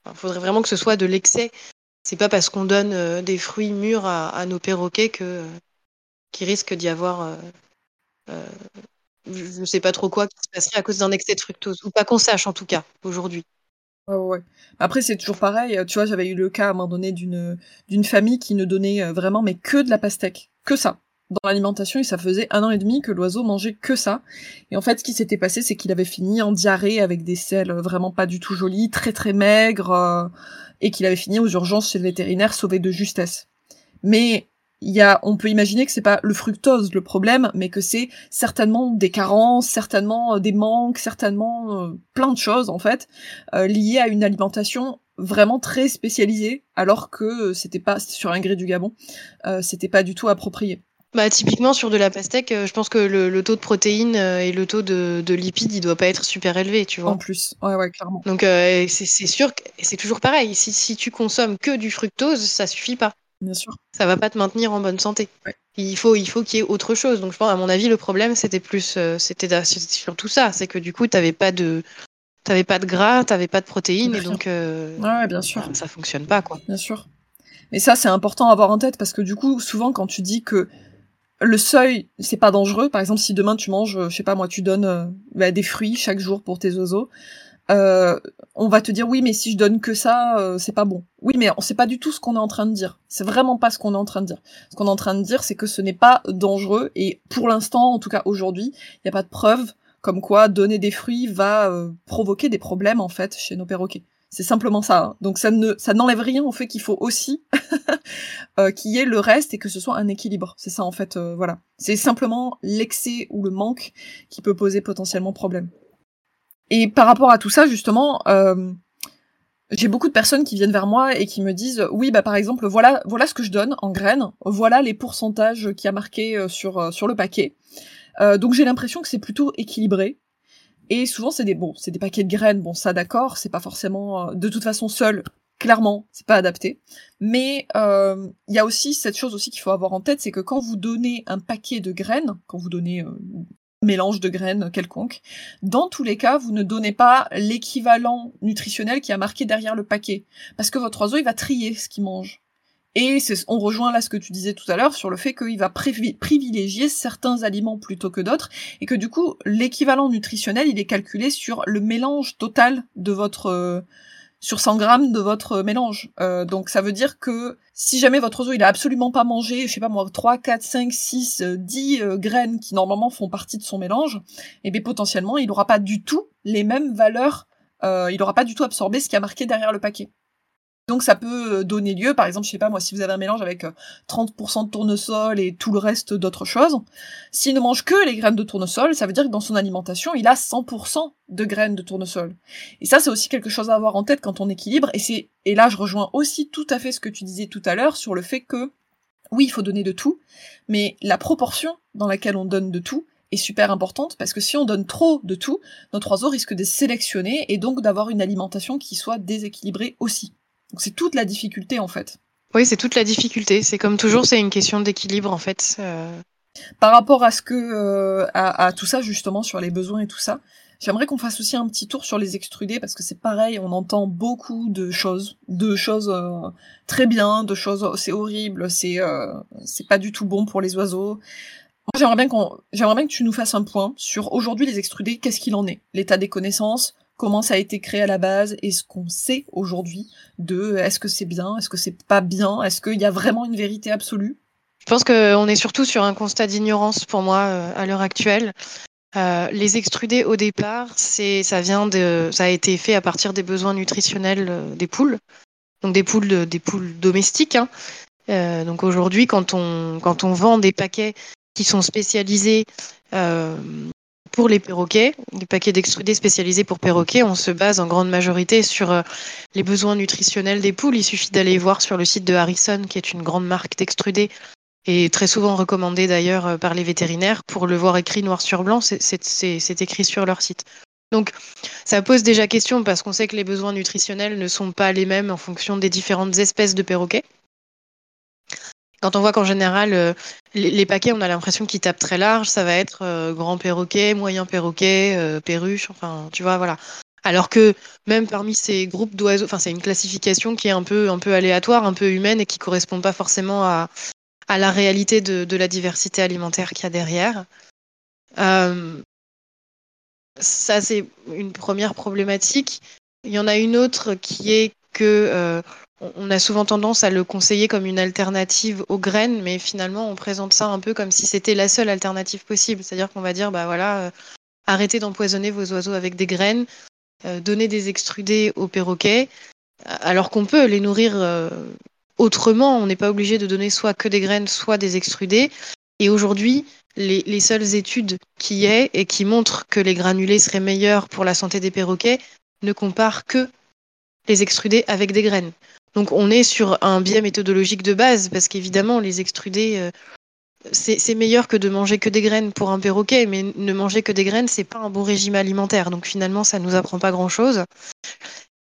il faudrait vraiment que ce soit de l'excès c'est pas parce qu'on donne euh, des fruits mûrs à, nos perroquets que qu'il risque d'y avoir euh, euh, je ne sais pas trop quoi qui se passerait à cause d'un excès de fructose ou pas qu'on sache en tout cas aujourd'hui. Ouais, ouais. Après c'est toujours pareil, tu vois, j'avais eu le cas à un moment donné d'une d'une famille qui ne donnait vraiment mais que de la pastèque, que ça. Dans l'alimentation et ça faisait un an et demi que l'oiseau mangeait que ça. Et en fait, ce qui s'était passé, c'est qu'il avait fini en diarrhée avec des selles vraiment pas du tout jolies, très très maigres, euh, et qu'il avait fini aux urgences chez le vétérinaire sauvé de justesse. Mais il y a, on peut imaginer que c'est pas le fructose le problème, mais que c'est certainement des carences, certainement euh, des manques, certainement euh, plein de choses en fait liées à une alimentation vraiment très spécialisée, alors que c'était pas sur un gré du Gabon, c'était pas du tout approprié. Bah, typiquement, sur de la pastèque, euh, je pense que le, taux de protéines euh, et le taux de, lipides, il doit pas être super élevé, tu vois. En plus, ouais, ouais, clairement. Donc, euh, c'est sûr que c'est toujours pareil. Si, si tu consommes que du fructose, ça suffit pas. Bien sûr. Ça va pas te maintenir en bonne santé. Il faut, il faut qu'il y ait autre chose. Donc, je pense, à mon avis, le problème, c'était plus, c'était surtout ça. C'est que du coup, t'avais pas de, t'avais pas de gras, t'avais pas de protéines, et donc, ouais, bien sûr. Ça, ça fonctionne pas, quoi. Bien sûr. Mais ça, c'est important à avoir en tête parce que du coup, souvent, quand tu dis que le seuil, c'est pas dangereux. Par exemple, si demain tu manges, euh, je sais pas moi, tu donnes euh, bah, des fruits chaque jour pour tes oiseaux, euh, on va te dire oui, mais si je donne que ça, c'est pas bon. Oui, mais on sait pas du tout ce qu'on est en train de dire. C'est vraiment pas ce qu'on est en train de dire. Ce qu'on est en train de dire, c'est que ce n'est pas dangereux et pour l'instant, en tout cas aujourd'hui, il n'y a pas de preuve comme quoi donner des fruits va provoquer des problèmes en fait chez nos perroquets. C'est simplement ça. Hein. Donc ça ne ça n'enlève rien au fait qu'il faut aussi euh, qu'il y ait le reste et que ce soit un équilibre. C'est ça en fait. Euh, voilà. C'est simplement l'excès ou le manque qui peut poser potentiellement problème. Et par rapport à tout ça justement, euh, j'ai beaucoup de personnes qui viennent vers moi et qui me disent oui bah par exemple voilà voilà ce que je donne en graines, voilà les pourcentages qui a marqué sur le paquet. donc j'ai l'impression que c'est plutôt équilibré. Et souvent, c'est des bon, c'est des paquets de graines. Bon, ça, d'accord, c'est pas forcément euh, de toute façon seul. Clairement, c'est pas adapté. Mais euh, il y a aussi cette chose aussi qu'il faut avoir en tête, c'est que quand vous donnez un paquet de graines, quand vous donnez euh, un mélange de graines quelconque, dans tous les cas, vous ne donnez pas l'équivalent nutritionnel qui a marqué derrière le paquet, parce que votre oiseau il va trier ce qu'il mange. Et on rejoint là ce que tu disais tout à l'heure sur le fait qu'il va privilégier certains aliments plutôt que d'autres, et que du coup l'équivalent nutritionnel il est calculé sur le mélange total de votre euh, sur 100 grammes de votre mélange. Euh, donc ça veut dire que si jamais votre oiseau il a absolument pas mangé, je sais pas moi, 3, 4, 5, 6, 10 graines qui normalement font partie de son mélange, et eh bien potentiellement il n'aura pas du tout les mêmes valeurs, euh, il n'aura pas du tout absorbé ce qui a marqué derrière le paquet. Donc ça peut euh, donner lieu, par exemple, je sais pas moi, si vous avez un mélange avec 30% euh, de tournesol et tout le reste d'autres choses, s'il ne mange que les graines de tournesol, ça veut dire que dans son alimentation, il a 100% de graines de tournesol. Et ça, c'est aussi quelque chose à avoir en tête quand on équilibre, et c'est, et là je rejoins aussi tout à fait ce que tu disais tout à l'heure sur le fait que, oui, il faut donner de tout, mais la proportion dans laquelle on donne de tout, est super importante parce que si on donne trop de tout, notre oiseau risque de sélectionner et donc d'avoir une alimentation qui soit déséquilibrée aussi. Donc c'est toute la difficulté en fait. Oui, c'est toute la difficulté. C'est comme toujours, c'est une question d'équilibre en fait. Euh. Par rapport à ce que euh, à, tout ça justement sur les besoins et tout ça, j'aimerais qu'on fasse aussi un petit tour sur les extrudés parce que c'est pareil, on entend beaucoup de choses, de choses euh, très bien, de choses c'est horrible, c'est c'est pas du tout bon pour les oiseaux. Moi, j'aimerais bien qu'on j'aimerais bien que tu nous fasses un point sur aujourd'hui les extrudés, qu'est-ce qu'il en est, l'état des connaissances, comment ça a été créé à la base et ce qu'on sait aujourd'hui de est-ce que c'est bien, est-ce que c'est pas bien, est-ce qu'il y a vraiment une vérité absolue? Je pense qu'on est surtout sur un constat d'ignorance pour moi euh, à l'heure actuelle. Euh, les extrudés au départ, c'est ça vient ça a été fait à partir des besoins nutritionnels euh, des poules, donc des poules des poules domestiques. Hein. donc aujourd'hui, quand on quand on vend des paquets qui sont spécialisés pour les perroquets, les paquets d'extrudés spécialisés pour perroquets, on se base en grande majorité sur euh, les besoins nutritionnels des poules. Il suffit d'aller voir sur le site de Harrison, qui est une grande marque d'extrudés et très souvent recommandée d'ailleurs euh, par les vétérinaires. Pour le voir écrit noir sur blanc, c'est écrit sur leur site. Donc, ça pose déjà question parce qu'on sait que les besoins nutritionnels ne sont pas les mêmes en fonction des différentes espèces de perroquets. Quand on voit qu'en général, euh, les, paquets, on a l'impression qu'ils tapent très large, ça va être euh, grand perroquet, moyen perroquet, euh, perruche, enfin, tu vois, voilà. Alors que même parmi ces groupes d'oiseaux, enfin, c'est une classification qui est un peu, un peu aléatoire, un peu humaine et qui correspond pas forcément à, à la réalité de, de la diversité alimentaire qu'il y a derrière. ça, c'est une première problématique. Il y en a une autre qui est que on a souvent tendance à le conseiller comme une alternative aux graines, mais finalement, on présente ça un peu comme si c'était la seule alternative possible. C'est-à-dire qu'on va dire, bah voilà, euh, arrêtez d'empoisonner vos oiseaux avec des graines, euh, donnez des extrudés aux perroquets, alors qu'on peut les nourrir euh, autrement. On n'est pas obligé de donner soit que des graines, soit des extrudés. Et aujourd'hui, les, les, seules études qui y est et qui montrent que les granulés seraient meilleurs pour la santé des perroquets ne comparent que les extrudés avec des graines. Donc on est sur un biais méthodologique de base, parce qu'évidemment, les extrudés, euh, c'est meilleur que de manger que des graines pour un perroquet, mais ne manger que des graines, c'est pas un bon régime alimentaire. Donc finalement, ça nous apprend pas grand-chose.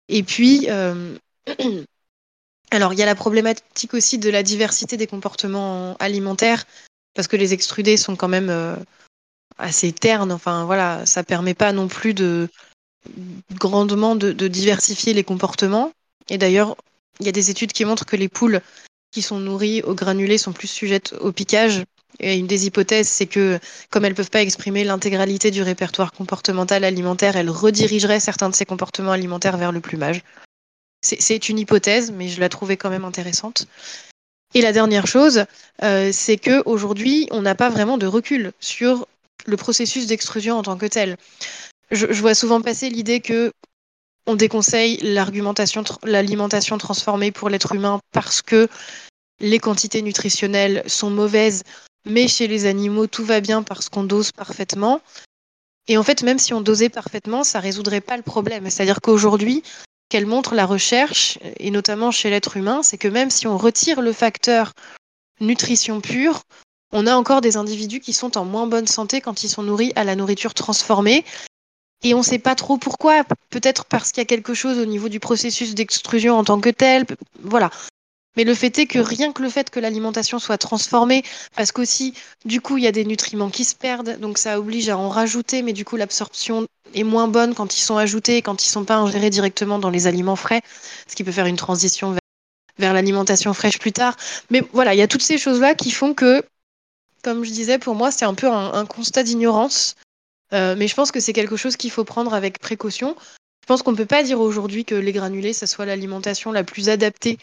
Et puis, euh, alors il y a la problématique aussi de la diversité des comportements alimentaires, parce que les extrudés sont quand même euh, assez ternes. Enfin voilà, ça permet pas non plus de grandement de, de diversifier les comportements. Et d'ailleurs, il y a des études qui montrent que les poules qui sont nourries aux granulés sont plus sujettes au piquage. Et une des hypothèses, c'est que comme elles ne peuvent pas exprimer l'intégralité du répertoire comportemental alimentaire, elles redirigeraient certains de ces comportements alimentaires vers le plumage. C'est une hypothèse, mais je la trouvais quand même intéressante. Et la dernière chose, euh, c'est que aujourd'hui, on n'a pas vraiment de recul sur le processus d'extrusion en tant que tel. Je vois souvent passer l'idée que on déconseille l'alimentation transformée pour l'être humain parce que les quantités nutritionnelles sont mauvaises, mais chez les animaux, tout va bien parce qu'on dose parfaitement. Et en fait, même si on dosait parfaitement, ça résoudrait pas le problème. C'est-à-dire qu'aujourd'hui, qu'elle montre la recherche, et notamment chez l'être humain, c'est que même si on retire le facteur nutrition pure, on a encore des individus qui sont en moins bonne santé quand ils sont nourris à la nourriture transformée et on ne sait pas trop pourquoi. Peut-être parce qu'il y a quelque chose au niveau du processus d'extrusion en tant que tel. Voilà. Mais le fait est que rien que le fait que l'alimentation soit transformée, parce qu'aussi, du coup, il y a des nutriments qui se perdent, donc ça oblige à en rajouter, mais du coup, l'absorption est moins bonne quand ils sont ajoutés, quand ils ne sont pas ingérés directement dans les aliments frais, ce qui peut faire une transition vers, l'alimentation fraîche plus tard. Mais voilà, il y a toutes ces choses-là qui font que, comme je disais, pour moi, c'est un peu un constat d'ignorance euh, mais je pense que c'est quelque chose qu'il faut prendre avec précaution. Je pense qu'on ne peut pas dire aujourd'hui que les granulés, ça soit l'alimentation la plus adaptée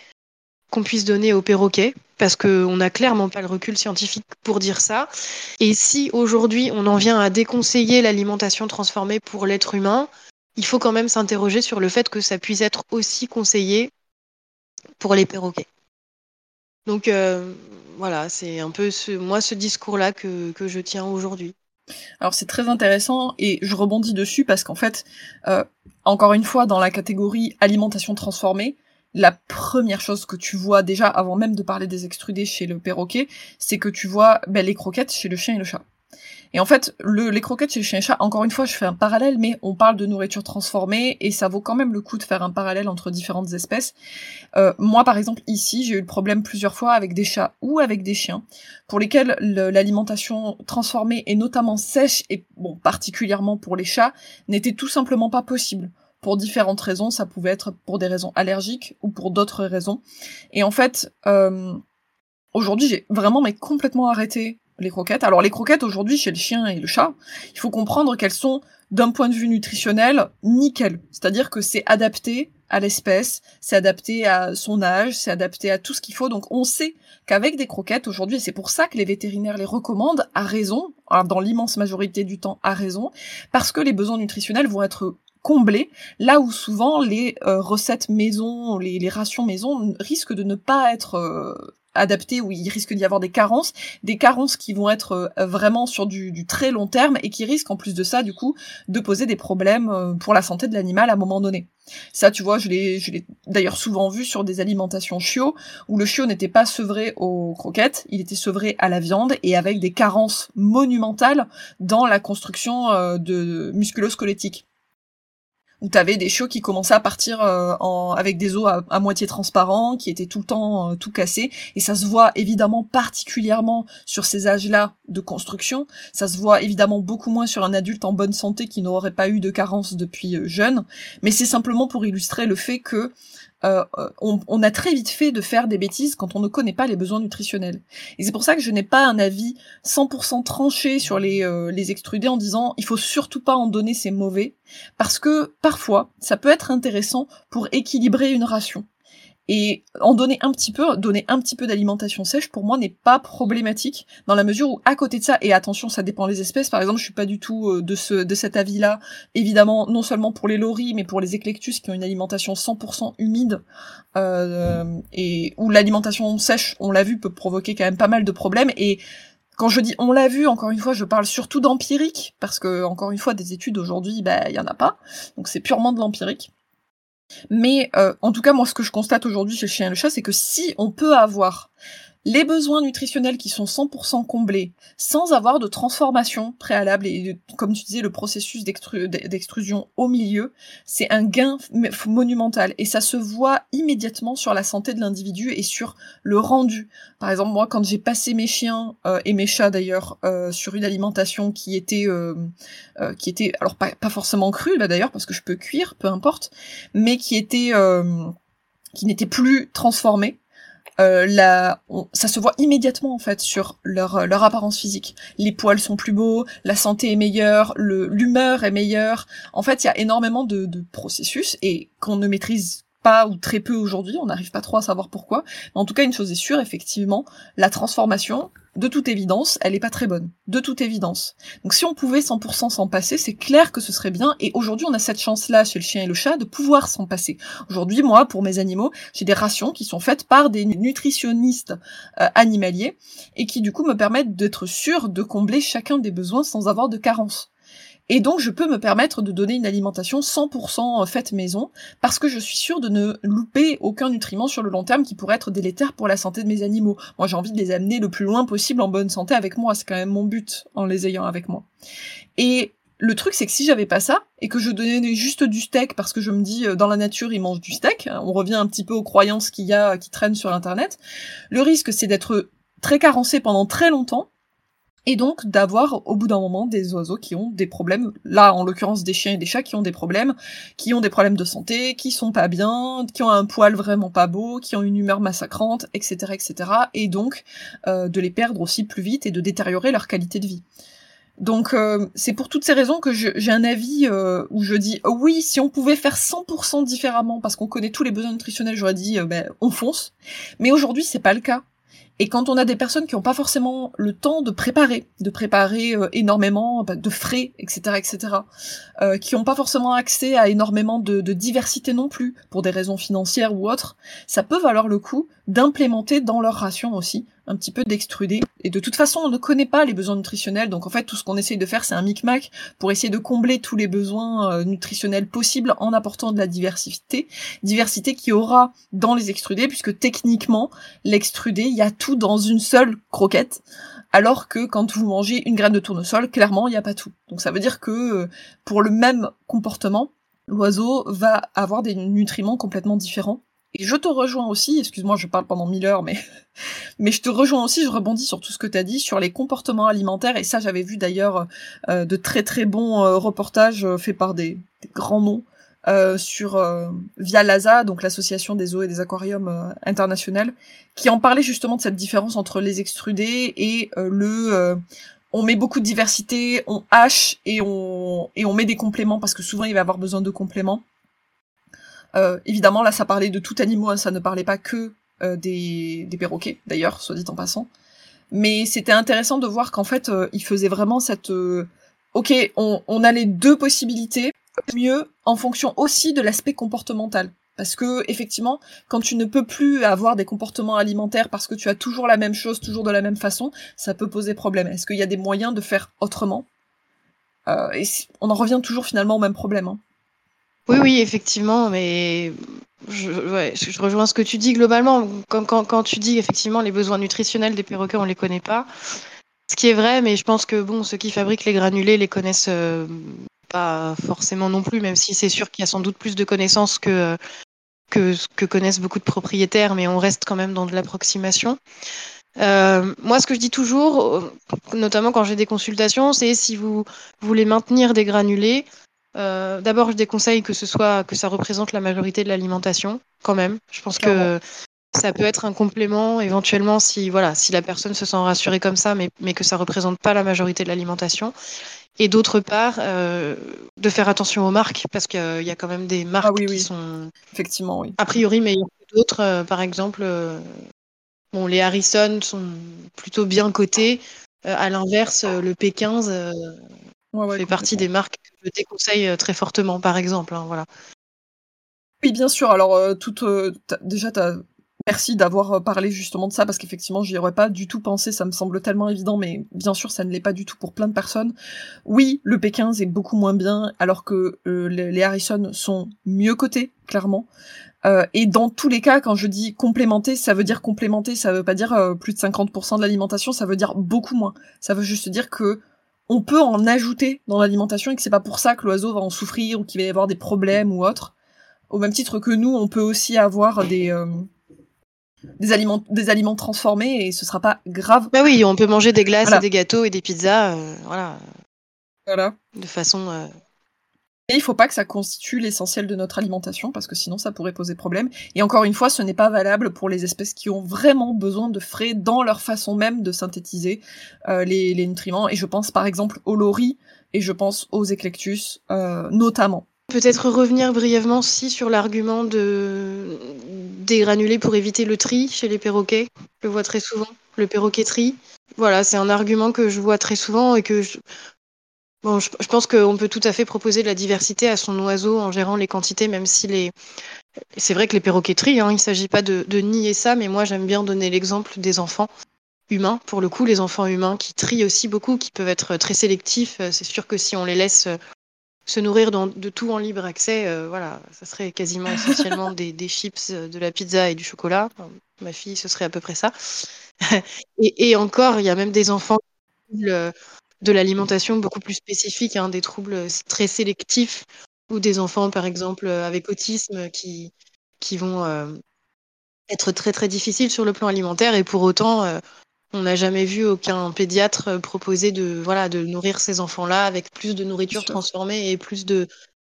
qu'on puisse donner aux perroquets, parce qu'on n'a clairement pas le recul scientifique pour dire ça. Et si aujourd'hui on en vient à déconseiller l'alimentation transformée pour l'être humain, il faut quand même s'interroger sur le fait que ça puisse être aussi conseillé pour les perroquets. Donc euh, voilà, c'est un peu ce, moi ce discours-là que, que je tiens aujourd'hui. Alors c'est très intéressant et je rebondis dessus parce qu'en fait, euh, encore une fois, dans la catégorie alimentation transformée, la première chose que tu vois déjà avant même de parler des extrudés chez le perroquet, c'est que tu vois ben, les croquettes chez le chien et le chat. Et en fait, le, les croquettes chez le chien et encore une fois, je fais un parallèle, mais on parle de nourriture transformée et ça vaut quand même le coup de faire un parallèle entre différentes espèces. Euh, moi, par exemple, ici, j'ai eu le problème plusieurs fois avec des chats ou avec des chiens, pour lesquels l'alimentation transformée et notamment sèche et bon particulièrement pour les chats n'était tout simplement pas possible pour différentes raisons. Ça pouvait être pour des raisons allergiques ou pour d'autres raisons. Et en fait, euh, aujourd'hui, j'ai vraiment mais complètement arrêté les croquettes. Alors les croquettes aujourd'hui chez le chien et le chat, il faut comprendre qu'elles sont d'un point de vue nutritionnel nickel. C'est-à-dire que c'est adapté à l'espèce, c'est adapté à son âge, c'est adapté à tout ce qu'il faut. Donc on sait qu'avec des croquettes aujourd'hui, c'est pour ça que les vétérinaires les recommandent à raison, dans l'immense majorité du temps à raison, parce que les besoins nutritionnels vont être comblés, là où souvent les euh, recettes maison, les, les, rations maison risquent de ne pas être euh, adapté où il risque d'y avoir des carences, des carences qui vont être euh, vraiment sur du, très long terme et qui risquent en plus de ça du coup de poser des problèmes euh, pour la santé de l'animal à un moment donné. Ça, tu vois, je l'ai, d'ailleurs souvent vu sur des alimentations chiots où le chiot n'était pas sevré aux croquettes, il était sevré à la viande et avec des carences monumentales dans la construction euh, de musculo-squelettique où t'avais des chiots qui commençaient à partir euh, avec des os à, moitié transparents, qui étaient tout le temps euh, tout cassés, et ça se voit évidemment particulièrement sur ces âges-là de construction, ça se voit évidemment beaucoup moins sur un adulte en bonne santé qui n'aurait pas eu de carence depuis euh, jeune, mais c'est simplement pour illustrer le fait que euh, on, a très vite fait de faire des bêtises quand on ne connaît pas les besoins nutritionnels. Et c'est pour ça que je n'ai pas un avis 100% tranché sur les, euh, les extrudés en disant il faut surtout pas en donner, c'est mauvais, parce que parfois ça peut être intéressant pour équilibrer une ration. Et en donner un petit peu, donner un petit peu d'alimentation sèche, pour moi, n'est pas problématique, dans la mesure où, à côté de ça, et attention, ça dépend des espèces, par exemple, je suis pas du tout euh, de ce, de cet avis-là, évidemment, non seulement pour les loris, mais pour les éclectus qui ont une alimentation 100% humide, euh, et où l'alimentation sèche, on l'a vu, peut provoquer quand même pas mal de problèmes, et quand je dis on l'a vu, encore une fois, je parle surtout d'empirique, parce que, encore une fois, des études aujourd'hui, bah, il y en a pas, donc c'est purement de l'empirique. Mais euh, en tout cas, moi, ce que je constate aujourd'hui chez le chien et le chat, c'est que si on peut avoir les besoins nutritionnels qui sont 100% comblés sans avoir de transformation préalable et comme tu disais le processus d'extrusion au milieu, c'est un gain monumental et ça se voit immédiatement sur la santé de l'individu et sur le rendu. Par exemple moi quand j'ai passé mes chiens euh, et mes chats d'ailleurs euh, sur une alimentation qui était euh, qui était alors pas, forcément crue d'ailleurs parce que je peux cuire peu importe mais qui était qui n'était plus transformée euh, la, ça se voit immédiatement en fait sur leur, leur apparence physique. Les poils sont plus beaux, la santé est meilleure, l'humeur est meilleure. En fait, il y a énormément de, de processus et qu'on ne maîtrise pas ou très peu aujourd'hui, on n'arrive pas trop à savoir pourquoi. Mais en tout cas, une chose est sûre, effectivement, la transformation, de toute évidence, elle est pas très bonne. De toute évidence. Donc si on pouvait 100% s'en passer, c'est clair que ce serait bien. Et aujourd'hui, on a cette chance-là chez le chien et le chat de pouvoir s'en passer. Aujourd'hui, moi, pour mes animaux, j'ai des rations qui sont faites par des nutritionnistes euh, animaliers et qui du coup me permettent d'être sûr de combler chacun des besoins sans avoir de carence. Et donc, je peux me permettre de donner une alimentation 100% euh, faite maison, parce que je suis sûre de ne louper aucun nutriment sur le long terme qui pourrait être délétère pour la santé de mes animaux. Moi, j'ai envie de les amener le plus loin possible en bonne santé avec moi, c'est quand même mon but en les ayant avec moi. Et le truc, c'est que si j'avais pas ça, et que je donnais juste du steak, parce que je me dis, euh, dans la nature, ils mangent du steak, on revient un petit peu aux croyances qu'il y a, qui traînent sur Internet, le risque, c'est d'être très carencé pendant très longtemps, et donc d'avoir au bout d'un moment des oiseaux qui ont des problèmes, là en l'occurrence des chiens et des chats qui ont des problèmes, qui ont des problèmes de santé, qui sont pas bien, qui ont un poil vraiment pas beau, qui ont une humeur massacrante, etc., etc., et donc euh, de les perdre aussi plus vite et de détériorer leur qualité de vie. Donc euh, c'est pour toutes ces raisons que j'ai un avis euh, où je dis oui, si on pouvait faire 100% différemment parce qu'on connaît tous les besoins nutritionnels, j'aurais dit ben, on fonce. Mais aujourd'hui c'est pas le cas. Et quand on a des personnes qui n'ont pas forcément le temps de préparer, de préparer euh, énormément bah, de frais, etc., etc., euh, qui n'ont pas forcément accès à énormément de, de, diversité non plus, pour des raisons financières ou autres, ça peut valoir le coup d'implémenter dans leur ration aussi un petit peu d'extrudé. Et de toute façon, on ne connaît pas les besoins nutritionnels, donc en fait, tout ce qu'on essaye de faire, c'est un micmac pour essayer de combler tous les besoins euh, nutritionnels possibles en apportant de la diversité. Diversité qui aura dans les extrudés, puisque techniquement, l'extrudé, il y a tout dans une seule croquette. Alors que quand vous mangez une graine de tournesol, clairement, il n'y a pas tout. Donc ça veut dire que euh, pour le même comportement, l'oiseau va avoir des nutriments complètement différents et je te rejoins aussi, excuse-moi, je parle pendant mille heures, mais, mais je te rejoins aussi, je rebondis sur tout ce que tu as dit, sur les comportements alimentaires, et ça j'avais vu d'ailleurs euh, de très très bons euh, reportages euh, faits par des, grands noms sur via l'ASA, donc l'association des eaux et des aquariums internationales, qui en parlait justement de cette différence entre les extrudés et le on met beaucoup de diversité, on hache et on et on met des compléments parce que souvent il va avoir besoin de compléments. Euh, évidemment, là, ça parlait de tout animaux, hein, ça ne parlait pas que euh, des, perroquets, d'ailleurs, soit dit en passant. Mais c'était intéressant de voir qu'en fait, euh, il faisait vraiment cette... ok, on, a les deux possibilités, mieux en fonction aussi de l'aspect comportemental. Parce que effectivement, quand tu ne peux plus avoir des comportements alimentaires parce que tu as toujours la même chose, toujours de la même façon, ça peut poser problème. Est-ce qu'il y a des moyens de faire autrement? Et on en revient toujours finalement au même problème. Hein. Oui, oui, effectivement, mais je, ouais, je rejoins ce que tu dis globalement. Comme quand, quand, tu dis effectivement les besoins nutritionnels des perroquets, on les connaît pas. Ce qui est vrai, mais je pense que bon, ceux qui fabriquent les granulés les connaissent euh, pas forcément non plus, même si c'est sûr qu'il y a sans doute plus de connaissances que, que, que connaissent beaucoup de propriétaires, mais on reste quand même dans de l'approximation. Euh, moi, ce que je dis toujours, notamment quand j'ai des consultations, c'est si vous voulez maintenir des granulés, euh, d'abord, je déconseille que ce soit que ça représente la majorité de l'alimentation, quand même. Je pense que ça peut être un complément éventuellement si voilà si la personne se sent rassurée comme ça, mais, mais que ça représente pas la majorité de l'alimentation. Et d'autre part, euh, de faire attention aux marques parce qu'il y a quand même des marques ah qui sont effectivement oui. a priori meilleures que d'autres, par exemple, bon, les Harrison sont plutôt bien cotés. à l'inverse, le P15 fait partie des marques que je déconseille très fortement, par exemple. Hein, voilà. Oui, bien sûr. Alors, toute, déjà, tu as Merci d'avoir euh, parlé justement de ça parce qu'effectivement j'y aurais pas du tout pensé, ça me semble tellement évident, mais bien sûr ça ne l'est pas du tout pour plein de personnes. Oui, le P15 est beaucoup moins bien alors que euh, les Harrison sont mieux cotés, clairement. Euh, et dans tous les cas, quand je dis complémenter, ça veut dire complémenter, ça veut pas dire plus de 50% de l'alimentation, ça veut dire beaucoup moins. Ça veut juste dire que on peut en ajouter dans l'alimentation et que c'est pas pour ça que l'oiseau va en souffrir ou qu'il va y avoir des problèmes ou autre. Au même titre que nous, on peut aussi avoir des des aliments, des aliments transformés et ce sera pas grave. Bah oui, on peut manger des glaces et des gâteaux et des pizzas, euh, voilà. Voilà. De façon. Euh... Et il faut pas que ça constitue l'essentiel de notre alimentation parce que sinon ça pourrait poser problème. Et encore une fois, ce n'est pas valable pour les espèces qui ont vraiment besoin de frais dans leur façon même de synthétiser euh, les, nutriments. Et je pense par exemple aux loris et je pense aux éclectus euh, notamment. Peut-être revenir brièvement si sur l'argument de des granulés pour éviter le tri chez les perroquets. Je le vois très souvent, le perroquet tri. Voilà, c'est un argument que je vois très souvent et que je... Bon, je, pense qu'on peut tout à fait proposer de la diversité à son oiseau en gérant les quantités, même si les. C'est vrai que les perroquets trient, hein, il ne s'agit pas de, de, nier ça, mais moi j'aime bien donner l'exemple des enfants humains. Pour le coup, les enfants humains qui trient aussi beaucoup, qui peuvent être très sélectifs. C'est sûr que si on les laisse se nourrir de tout en libre accès, euh, voilà, ça serait quasiment essentiellement des, chips, euh, de la pizza et du chocolat. ma fille, ce serait à peu près ça. et, encore, il y a même des enfants de l'alimentation beaucoup plus spécifiques, hein, des troubles très sélectifs, ou des enfants, par exemple, avec autisme, qui, qui vont euh, être très très difficiles sur le plan alimentaire, et pour autant, on n'a jamais vu aucun pédiatre euh, proposer de, voilà, de nourrir ces enfants-là avec plus de nourriture transformée et plus de,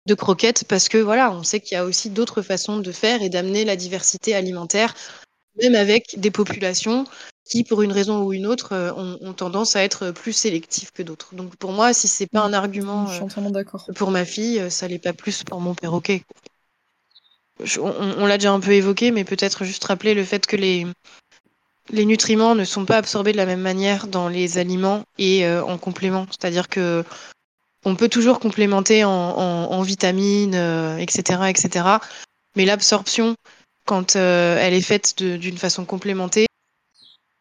de croquettes parce que voilà, on sait qu'il y a aussi d'autres façons de faire et d'amener la diversité alimentaire, même avec des populations qui, pour une raison ou une autre, euh, ont, tendance à être plus sélectives que d'autres. Donc pour moi, si c'est pas un argument euh, pour ma fille, ça l'est pas plus pour mon perroquet. on, on l'a déjà un peu évoqué, mais peut-être juste rappeler le fait que les, les nutriments ne sont pas absorbés de la même manière dans les aliments et euh, en complément. C'est-à-dire que on peut toujours complémenter en, vitamines, etc., euh, etc. Mais l'absorption, quand euh, elle est faite d'une façon complémentée,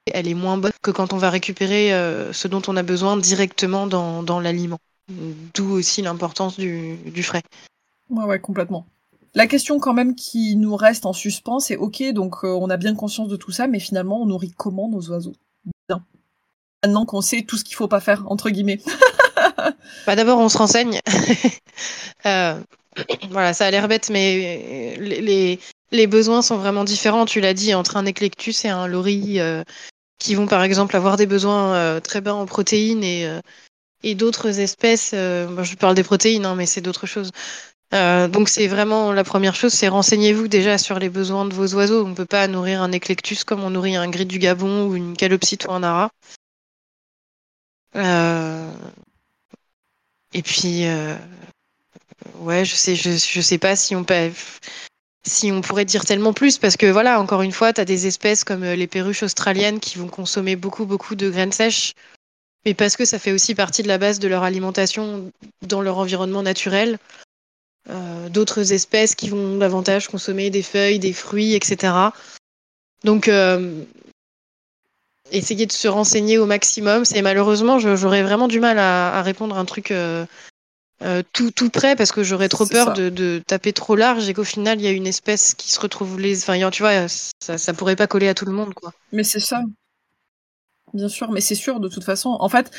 elle est moins bonne que quand on va récupérer ce dont on a besoin directement dans, l'aliment. D'où aussi l'importance du, du frais. Ouais, ouais, complètement. La question quand même qui nous reste en suspens, c'est ok, donc euh, on a bien conscience de tout ça, mais finalement on nourrit comment nos oiseaux? Bien. Maintenant qu'on sait tout ce qu'il faut pas faire, entre guillemets. bah d'abord on se renseigne. Euh, voilà, ça a l'air bête, mais les, les, besoins sont vraiment différents. Tu l'as dit, entre un éclectus et un lori, euh, qui vont par exemple avoir des besoins très bas en protéines et, et d'autres espèces. je parle des protéines, hein, mais c'est d'autres choses. Euh, donc c'est vraiment la première chose, c'est renseignez-vous déjà sur les besoins de vos oiseaux. On ne peut pas nourrir un éclectus comme on nourrit un gris du Gabon ou une calopsite ou un ara. Euh, et puis euh, ouais, je sais, je sais pas si on peut, si on pourrait dire tellement plus parce que voilà, encore une fois, tu des espèces comme les perruches australiennes qui vont consommer beaucoup beaucoup de graines sèches. Mais parce que ça fait aussi partie de la base de leur alimentation dans leur environnement naturel. Euh, d'autres espèces qui vont davantage consommer des feuilles, des fruits, etc. Donc, euh, essayer de se renseigner au maximum. C'est malheureusement, j'aurais vraiment du mal à, répondre à un truc euh, tout, tout près parce que j'aurais trop peur de, taper trop large et qu'au final, il y a une espèce qui se retrouve les. Enfin, tu vois, ça, ça pourrait pas coller à tout le monde, quoi. Mais c'est ça. Bien sûr, mais c'est sûr de toute façon. En fait,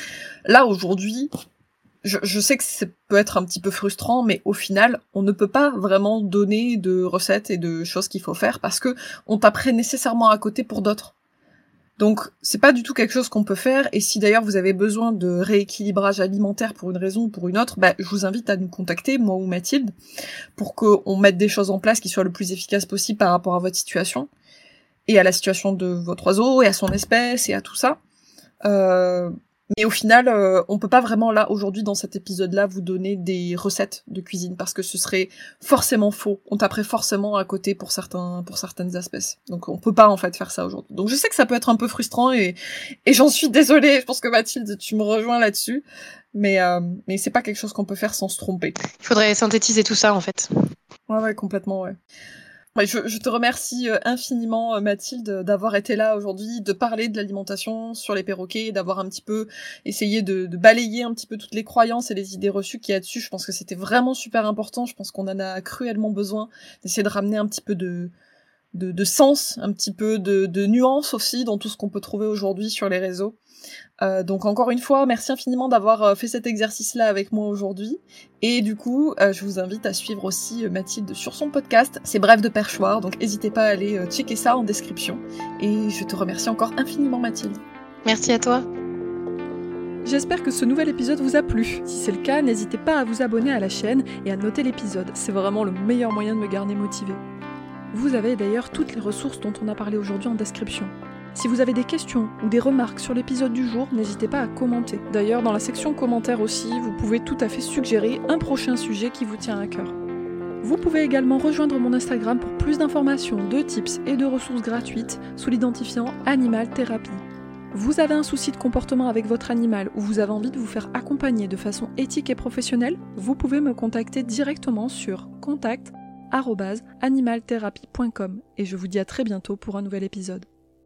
là aujourd'hui, je, sais que ça peut être un petit peu frustrant, mais au final, on ne peut pas vraiment donner de recettes et de choses qu'il faut faire parce que on taperait nécessairement à côté pour d'autres. Donc, c'est pas du tout quelque chose qu'on peut faire. Et si d'ailleurs vous avez besoin de rééquilibrage alimentaire pour une raison ou pour une autre, bah, je vous invite à nous contacter, moi ou Mathilde, pour qu'on mette des choses en place qui soient le plus efficaces possible par rapport à votre situation et à la situation de votre oiseau et à son espèce et à tout ça. Euh, Mais au final, euh, on peut pas vraiment là aujourd'hui dans cet épisode-là vous donner des recettes de cuisine parce que ce serait forcément faux. On taperait forcément à côté pour certains pour certaines espèces. Donc on peut pas en fait faire ça aujourd'hui. Donc je sais que ça peut être un peu frustrant et et j'en suis désolée. Je pense que Mathilde, tu me rejoins là-dessus. Mais euh, mais c'est pas quelque chose qu'on peut faire sans se tromper. Il faudrait synthétiser tout ça en fait. Ouais ouais complètement ouais je, te remercie euh, infiniment, euh, Mathilde, d'avoir été là aujourd'hui, de parler de l'alimentation sur les perroquets, d'avoir un petit peu essayé de, balayer un petit peu toutes les croyances et les idées reçues qu'il y a dessus. Je pense que c'était vraiment super important. Je pense qu'on en a cruellement besoin d'essayer de ramener un petit peu de, de, sens, un petit peu de, de nuance aussi dans tout ce qu'on peut trouver aujourd'hui sur les réseaux. Euh, donc encore une fois, merci infiniment d'avoir euh, fait cet exercice-là avec moi aujourd'hui. Et du coup, euh, je vous invite à suivre aussi Mathilde sur son podcast. C'est Bref de Perchoir, donc n'hésitez pas à aller checker ça en description. Et je te remercie encore infiniment Mathilde. Merci à toi. J'espère que ce nouvel épisode vous a plu. Si c'est le cas, n'hésitez pas à vous abonner à la chaîne et à noter l'épisode. C'est vraiment le meilleur moyen de me garder motivé. Vous avez d'ailleurs toutes les ressources dont on a parlé aujourd'hui en description. Si vous avez des questions ou des remarques sur l'épisode du jour, n'hésitez pas à commenter. D'ailleurs, dans la section commentaires aussi, vous pouvez tout à fait suggérer un prochain sujet qui vous tient à cœur. Vous pouvez également rejoindre mon Instagram pour plus d'informations, de tips et de ressources gratuites sous l'identifiant Animal Thérapie. Vous avez un souci de comportement avec votre animal ou vous avez envie de vous faire accompagner de façon éthique et professionnelle, vous pouvez me contacter directement sur contact@animaltherapie.com et je vous dis à très bientôt pour un nouvel épisode.